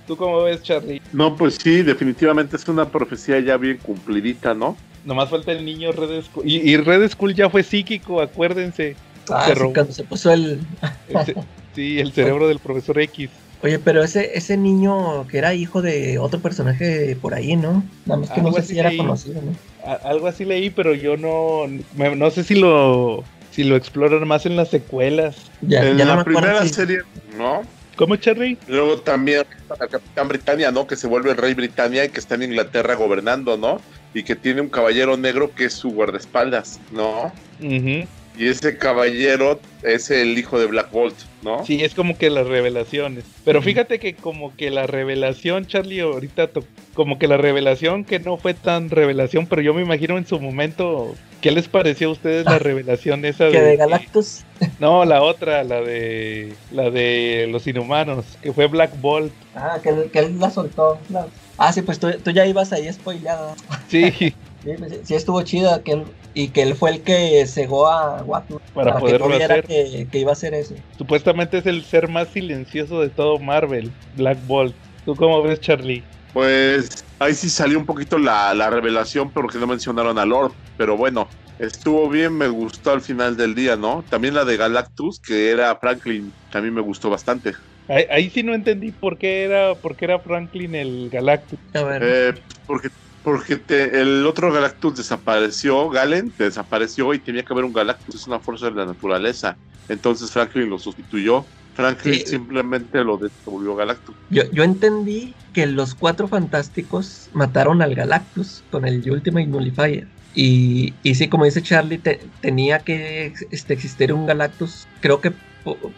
¿Tú cómo ves, Charlie? No, pues sí, definitivamente es una profecía ya bien cumplidita, ¿no? Nomás falta el niño Red Skull. Y, y Red Skull ya fue psíquico, acuérdense. ah, Se robó. cuando se puso el. El ce- sí, el cerebro del profesor X. Oye, pero ese, ese niño que era hijo de otro personaje por ahí, ¿no? Nada más que no Algo sé así si era leí. conocido, ¿no? A- algo así leí, pero yo no, me- no sé si lo, si lo exploran más en las secuelas. Ya, en ya no me la acuerdo primera si- serie, ¿no? ¿Cómo, Charlie? Luego también la Capitán Britannia, ¿no? Que se vuelve el rey Britannia y que está en Inglaterra gobernando, ¿no? Y que tiene un caballero negro que es su guardaespaldas, ¿no? Ujú. Y ese caballero es el hijo de Black Bolt, ¿no? Sí, es como que las revelaciones. Pero fíjate que como que la revelación, Charlie, ahorita como que la revelación que no fue tan revelación, pero yo me imagino en su momento, ¿qué les pareció a ustedes la revelación esa Que de, de Galactus. No, la otra, la de la de los inhumanos, que fue Black Bolt. Ah, que él, que él la soltó. la- Ah, sí, pues tú, tú ya ibas ahí spoileada. Sí, Sí, pues sí, sí estuvo chida que él, y que él fue el que cegó a Watu para, que poderlo no viera hacer. que, que iba a hacer eso. Supuestamente es el ser más silencioso de todo Marvel, Black Bolt. ¿Tú cómo ves, Charlie? Pues ahí sí salió un poquito la, la revelación, porque no mencionaron a Lord. Pero bueno, estuvo bien, me gustó al final del día, ¿no? También la de Galactus, que era Franklin, también me gustó bastante. Ahí, ahí sí no entendí por qué era, por qué era Franklin el Galactus. A ver, Eh, porque porque te- el otro Galactus desapareció, Galen desapareció y tenía que haber un Galactus, es una fuerza de la naturaleza. Entonces Franklin lo sustituyó. Franklin Sí. simplemente lo devolvió Galactus. yo, yo entendí que los cuatro fantásticos mataron al Galactus con el Ultimate Nullifier. Y, y sí, como dice Charlie, te- tenía que este, existir un Galactus. Creo que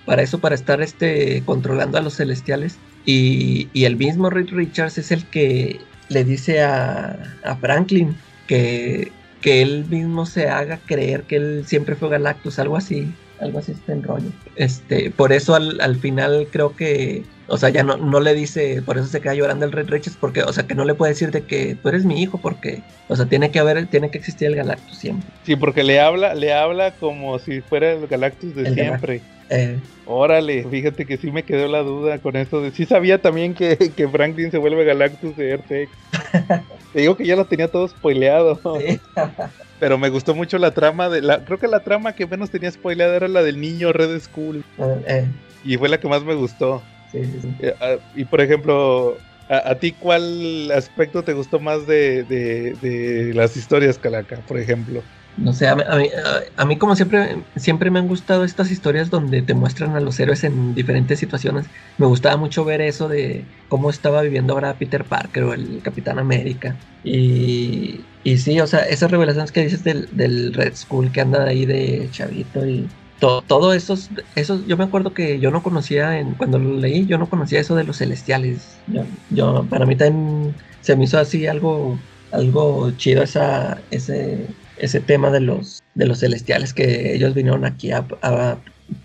para eso, para estar este, controlando a los celestiales. Y, y el mismo Reed Richards es el que le dice a, a Franklin que, que él mismo se haga creer que él siempre fue Galactus, algo así. Algo así está en rollo. Este, por eso al, al final creo que, o sea, ya no, no le dice, por eso se queda llorando el Red Richards, porque, o sea, que no le puede decir de que tú eres mi hijo, porque, o sea, tiene que haber, tiene que existir el Galactus siempre. Sí, porque le habla, le habla como si fuera el Galactus de El siempre. Eh, Órale, fíjate que sí me quedó la duda con eso. De, sí sabía también que, que Franklin se vuelve Galactus de Earth Te digo que ya lo tenía todo spoileado. sí. Pero me gustó mucho la trama de la. Creo que la trama que menos tenía spoileada era la del niño Red School. Eh, Y fue la que más me gustó. sí, sí, sí. Eh, ah, y por ejemplo, a, a ti cuál aspecto te gustó más de, de, de las historias, Calaca, por ejemplo? No sé, a mí, a a- mí como siempre, siempre me han gustado estas historias donde te muestran a los héroes en diferentes situaciones. Me gustaba mucho ver eso de cómo estaba viviendo ahora Peter Parker o el Capitán América. Y, y sí, o sea, esas revelaciones que dices del, del Red Skull que anda ahí de chavito y to- todo eso, eso, yo me acuerdo que yo no conocía, en, cuando lo leí, yo no conocía eso de los celestiales. Yo, yo para mí también se me hizo así algo, algo chido esa, ese, ese tema de los, de los celestiales que ellos vinieron aquí a, a-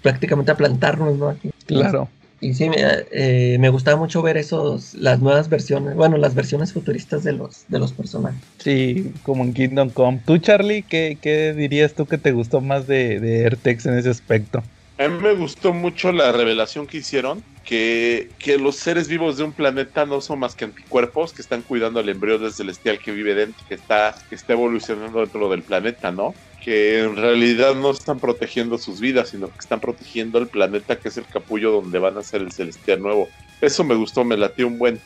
prácticamente a plantarnos, ¿no? Aquí. Y sí, me, eh, me gustaba mucho ver esos, las nuevas versiones, bueno, las versiones futuristas de los, de los personajes. Sí, como en Kingdom Come. ¿Tú, Charlie, qué, qué dirías tú que te gustó más de, de Airtex en ese aspecto? A mí me gustó mucho la revelación que hicieron, que, que los seres vivos de un planeta no son más que anticuerpos que están cuidando al embrión celestial que vive dentro, que está, que está evolucionando dentro del planeta, ¿no? Que en realidad no están protegiendo sus vidas, sino que están protegiendo el planeta que es el capullo donde van a ser el celestial nuevo. Eso me gustó, me latió un buen.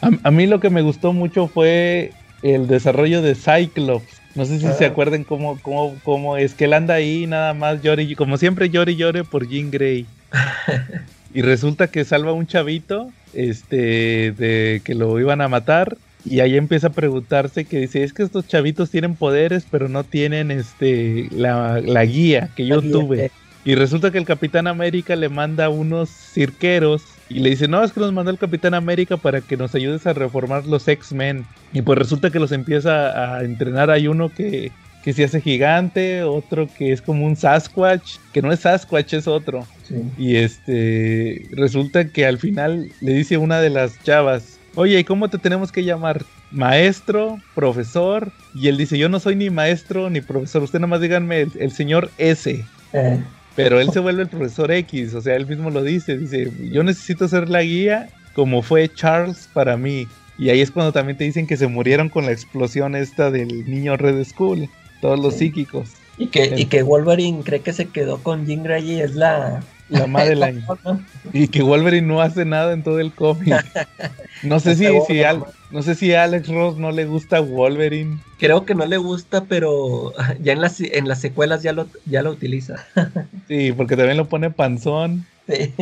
A, a mí lo que me gustó mucho fue el desarrollo de Cyclops. No sé si Ah. se acuerden cómo, cómo, cómo es que él anda ahí nada más llore, y- como siempre llore y llore por Jean Grey. y resulta que salva a un chavito este, de que lo iban a matar. Y ahí empieza a preguntarse que dice, es que estos chavitos tienen poderes, pero no tienen este la, la guía que yo La guía, tuve. eh. Y resulta que el Capitán América le manda unos cirqueros y le dice, no, es que los mandó el Capitán América para que nos ayudes a reformar los X-Men. Y pues resulta que los empieza a entrenar. Hay uno que, que se hace gigante, otro que es como un Sasquatch, que no es Sasquatch, es otro. Sí. Y este, resulta que al final le dice una de las chavas, oye, ¿y cómo te tenemos que llamar? Maestro, profesor. Y él dice, yo no soy ni maestro ni profesor, usted nomás díganme el, el señor S. Eh, Pero él se vuelve el profesor X, o sea, él mismo lo dice, dice, yo necesito ser la guía como fue Charles para mí. Y ahí es cuando también te dicen que se murieron con la explosión esta del niño Red School, todos los Sí. psíquicos, y, que, y que Wolverine cree que se quedó con Jean Grey y es la... la Madeline. ¿no? y que Wolverine no hace nada en todo el cómic. No sé si, si Al- no sé si a Alex Ross no le gusta Wolverine. Creo que no le gusta, pero ya en las, en las secuelas ya lo, ya lo utiliza. Sí, porque también lo pone panzón. Sí.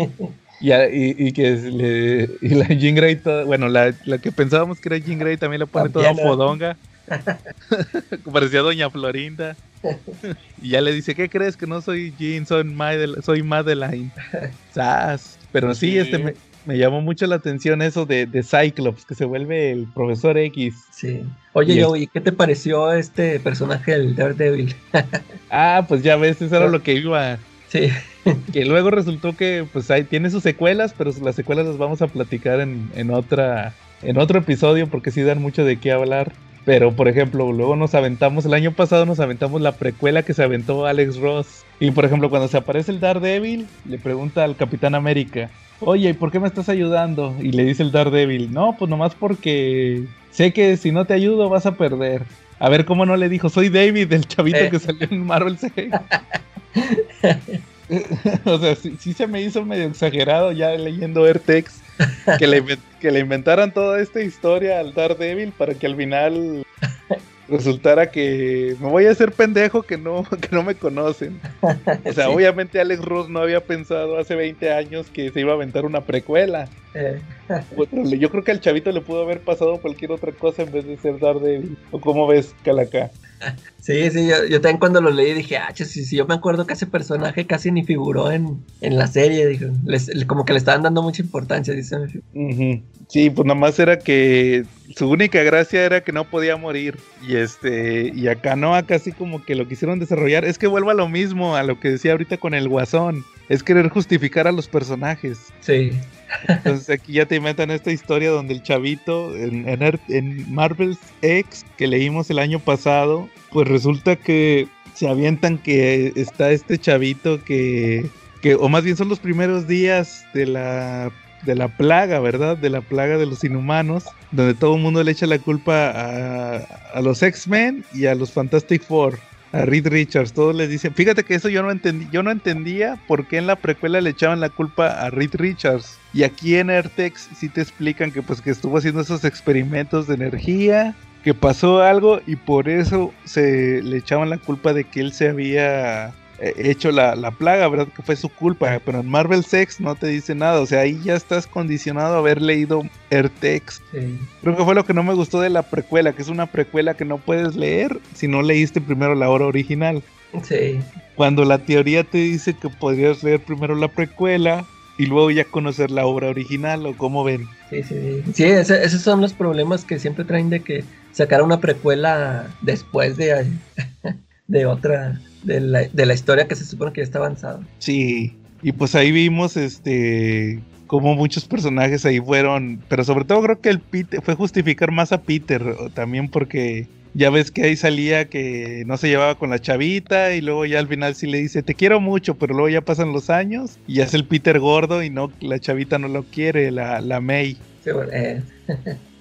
Y, a- y, y que le, y la Jean Grey, toda- bueno, la, la que pensábamos que era Jean Grey también le pone toda fodonga. Parecía Doña Florinda. y ya le dice, ¿qué crees? Que no soy Jean, soy, Madel soy Madeline. Sas. Pero sí, este me, me, llamó mucho la atención eso de, de, Cyclops, que se vuelve el profesor X. Sí. Oye, Joey, ¿qué te pareció este personaje, el Daredevil? ah, pues ya ves, eso era lo que iba. Sí. que luego resultó que pues ahí tiene sus secuelas, pero las secuelas las vamos a platicar en, en otra en otro episodio porque sí dan mucho de qué hablar. Pero, por ejemplo, luego nos aventamos, el año pasado nos aventamos la precuela que se aventó Alex Ross. Y, por ejemplo, cuando se aparece el Daredevil, le pregunta al Capitán América, oye, ¿y por qué me estás ayudando? Y le dice el Daredevil, no, pues nomás porque sé que si no te ayudo vas a perder. A ver cómo no le dijo, soy David, el chavito eh. que salió en Marvel o sea, sí, se me hizo medio exagerado ya leyendo Airtex que le, que le inventaran toda esta historia al Daredevil para que al final resultara que me voy a hacer pendejo que no, que no me conocen. O sea, obviamente Alex Ross no había pensado hace 20 años que se iba a aventar una precuela. Eh. yo creo que al chavito le pudo haber pasado cualquier otra cosa en vez de ser Daredevil. ¿O cómo ves, Calaca? Sí, sí, yo, también cuando lo leí dije, ah, sí, sí, yo me acuerdo que ese personaje casi ni figuró en, la serie, como que le estaban dando mucha importancia, dice. Sí, pues nada más era que su única gracia era que no podía morir. Y este, y acá no, acá casi como que lo quisieron desarrollar. Es que vuelva a lo mismo, a lo que decía ahorita con el guasón. Es querer justificar a los personajes. Sí. Entonces aquí ya te inventan esta historia donde el chavito en, en, Marvel's X que leímos el año pasado, pues resulta que se avientan que está este chavito que, que o más bien son los primeros días de la de la plaga, ¿verdad? De la plaga de los inhumanos, donde todo el mundo le echa la culpa a, a los X-Men y a los Fantastic Four. A Reed Richards, todos les dicen, fíjate que eso yo no entendí, yo no entendía por qué en la precuela le echaban la culpa a Reed Richards. Y aquí en Airtex sí te explican que pues que estuvo haciendo esos experimentos de energía, que pasó algo y por eso se le echaban la culpa de que él se había hecho la, plaga, ¿verdad? Que fue su culpa, pero en Marvel Sex no te dice nada, o sea, ahí ya estás condicionado a haber leído Airtex. Creo que fue lo que no me gustó de la precuela, que es una precuela que no puedes leer si no leíste primero la obra original. Sí. Cuando la teoría te dice que podrías leer primero la precuela y luego ya conocer la obra original, o cómo ven. Sí, sí, sí. esos son los problemas que siempre traen de que sacar una precuela después de, de otra de la, de la historia que se supone que ya está avanzada. Sí, y pues ahí vimos este como muchos personajes ahí fueron, pero sobre todo creo que el Peter fue justificar más a Peter, también porque ya ves que ahí salía que no se llevaba con la chavita y luego ya al final sí le dice te quiero mucho, pero luego ya pasan los años y ya es el Peter gordo y no la chavita no lo quiere, la, la May. Eh.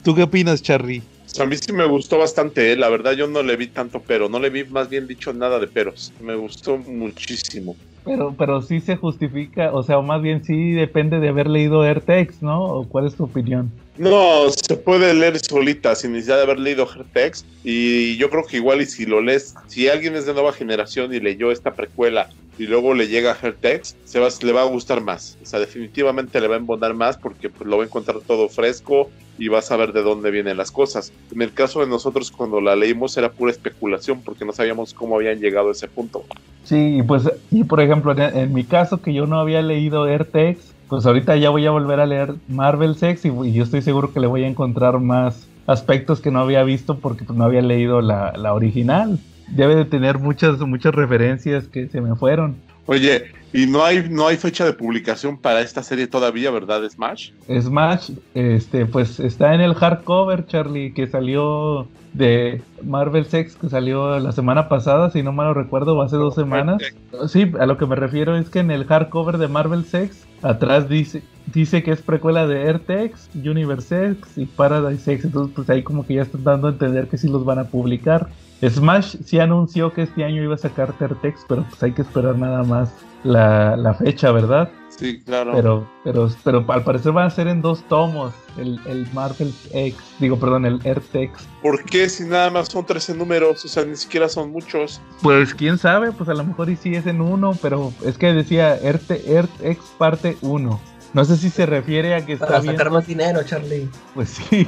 ¿Tú qué opinas, Charlie? A mí sí me gustó bastante, ¿eh? la verdad yo no le vi tanto pero, no le vi más bien dicho nada de peros, me gustó muchísimo. Pero, pero sí se justifica, o sea, o más bien sí depende de haber leído Airtex, ¿no? ¿O cuál es tu opinión? No, se puede leer solita sin necesidad de haber leído Airtex y yo creo que igual y si lo lees, si alguien es de nueva generación y leyó esta precuela y luego le llega Hertex, se va, le va a gustar más. O sea, definitivamente le va a embonar más porque pues, lo va a encontrar todo fresco y va a saber de dónde vienen las cosas. En el caso de nosotros, cuando la leímos, era pura especulación porque no sabíamos cómo habían llegado a ese punto. Sí, pues, y por ejemplo, en, mi caso, que yo no había leído Hertex, pues ahorita ya voy a volver a leer Marvel Sex y, yo estoy seguro que le voy a encontrar más aspectos que no había visto porque pues, no había leído la, la original debe de tener muchas, muchas referencias que se me fueron. Oye, y no hay, no hay fecha de publicación para esta serie todavía, ¿verdad, Smash? Smash, este, pues está en el hardcover, Charlie, que salió de Marvel Sex, que salió la semana pasada, si no mal recuerdo, hace dos semanas. Sí, a lo que me refiero es que en el hardcover de Marvel Sex, atrás dice, dice que es precuela de Airtex, Universe X y Paradise X, entonces pues ahí como que ya están dando a entender que sí los van a publicar. Smash sí anunció que este año iba a sacar Tertex, pero pues hay que esperar nada más la, fecha, ¿verdad? Sí, claro. Pero, pero, pero al parecer van a ser en dos tomos, el, el Marvel X, digo, perdón, el Airtex. ¿Por qué si nada más son 13 números? O sea, ni siquiera son muchos. Pues quién sabe, pues a lo mejor y sí es en uno, pero es que decía Airtex parte 1. No sé si se refiere a que está Para sacar más dinero, Charlie. Pues sí.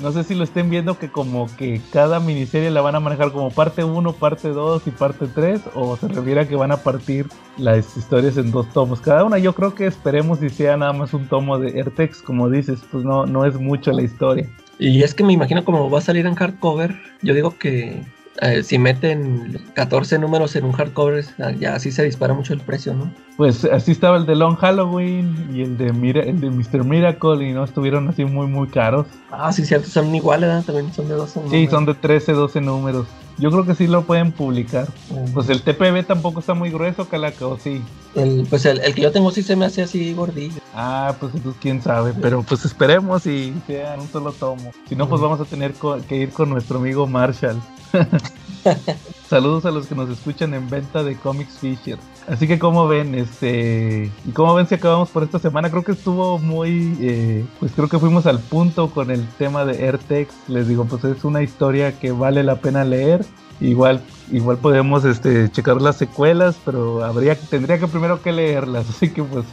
No sé si lo estén viendo que como que cada miniserie la van a manejar como parte 1, parte 2 y parte 3 o se refiere a que van a partir las historias en dos tomos cada una. Yo creo que esperemos si sea nada más un tomo de Ertex, como dices, pues no, no es mucho la historia. Y es que me imagino como va a salir en hardcover, yo digo que eh, si meten 14 números en un hardcover, ya así se dispara mucho el precio, ¿no? Pues así estaba el de Long Halloween y el de, Mira el de Mr. Miracle y no estuvieron así muy muy caros. Ah, sí, cierto, son iguales. También son de 12 números. Sí, son de 13, 12 números. Yo creo que sí lo pueden publicar. Pues el TPB tampoco está muy grueso, Calaca, ¿o sí? El, pues el, el, que yo tengo sí se me hace así gordillo. Ah, pues entonces quién sabe. Pero pues esperemos y sea un solo tomo. Si no, pues vamos a tener que ir con nuestro amigo Marshall. Saludos a los que nos escuchan en venta de Comics Fisher. Así que como ven, este, y como ven si acabamos por esta semana, creo que estuvo muy, eh, pues creo que fuimos al punto con el tema de AirTex. Les digo, pues es una historia que vale la pena leer. Igual, igual podemos este, checar las secuelas, pero habría, tendría que primero que leerlas. Así que pues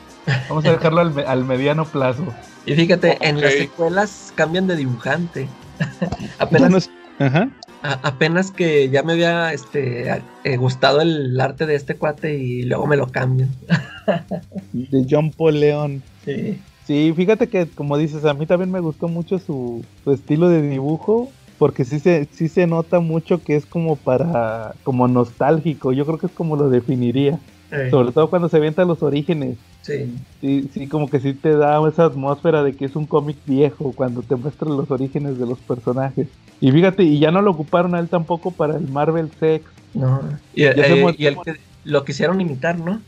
vamos a dejarlo al, al mediano plazo. Y fíjate, en las secuelas cambian de dibujante. Apenas. Ajá apenas que ya me había este, eh, gustado el arte de este cuate y luego me lo cambian. de John Paul León. Sí. Sí, fíjate que como dices, a mí también me gustó mucho su, estilo de dibujo, porque sí se, sí se nota mucho que es como para, como nostálgico, yo creo que es como lo definiría. Sobre todo cuando se avienta los orígenes. Sí. sí. Sí, como que sí te da esa atmósfera de que es un cómic viejo cuando te muestran los orígenes de los personajes. Y fíjate, y ya no lo ocuparon a él tampoco para el Marvel Sex. No. Y, eh, y el que lo quisieron imitar, ¿no?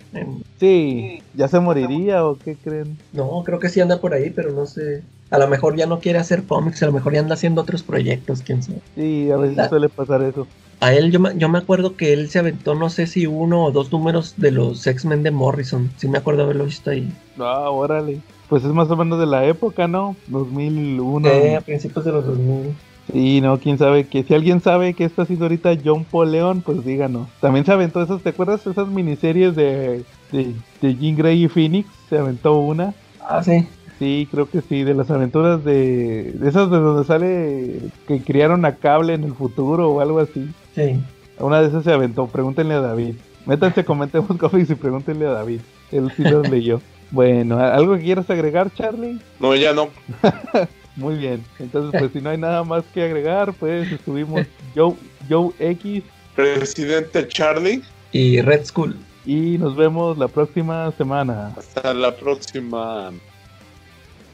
Sí, ¿ya se moriría o qué creen? No, creo que sí anda por ahí, pero no sé. A lo mejor ya no quiere hacer cómics, a lo mejor ya anda haciendo otros proyectos, quién sabe. Sí, a veces suele pasar eso. A él, yo me, yo me acuerdo que él se aventó, no sé si uno o dos números de los X-Men de Morrison. Sí me acuerdo haberlo visto ahí. Ah, órale. Pues es más o menos de la época, ¿no? 2001. Eh, a principios de los 2000. Sí, no, quién sabe que si alguien sabe que está haciendo ahorita John Paul León, pues díganos. También se aventó esas, ¿te acuerdas esas miniseries de, de, de Jean Grey y Phoenix? Se aventó una. Ah, sí. Sí, creo que sí, de las aventuras de, de esas de donde sale que criaron a cable en el futuro o algo así. Sí. Una de esas se aventó, pregúntenle a David. Métanse, comentemos cómics y pregúntenle a David. Él sí los leyó. Bueno, ¿algo que quieras agregar, Charlie? No, ya no. Muy bien. Entonces, pues si no hay nada más que agregar, pues estuvimos Joe, Joe X. Presidente Charlie. Y Red School. Y nos vemos la próxima semana. Hasta la próxima.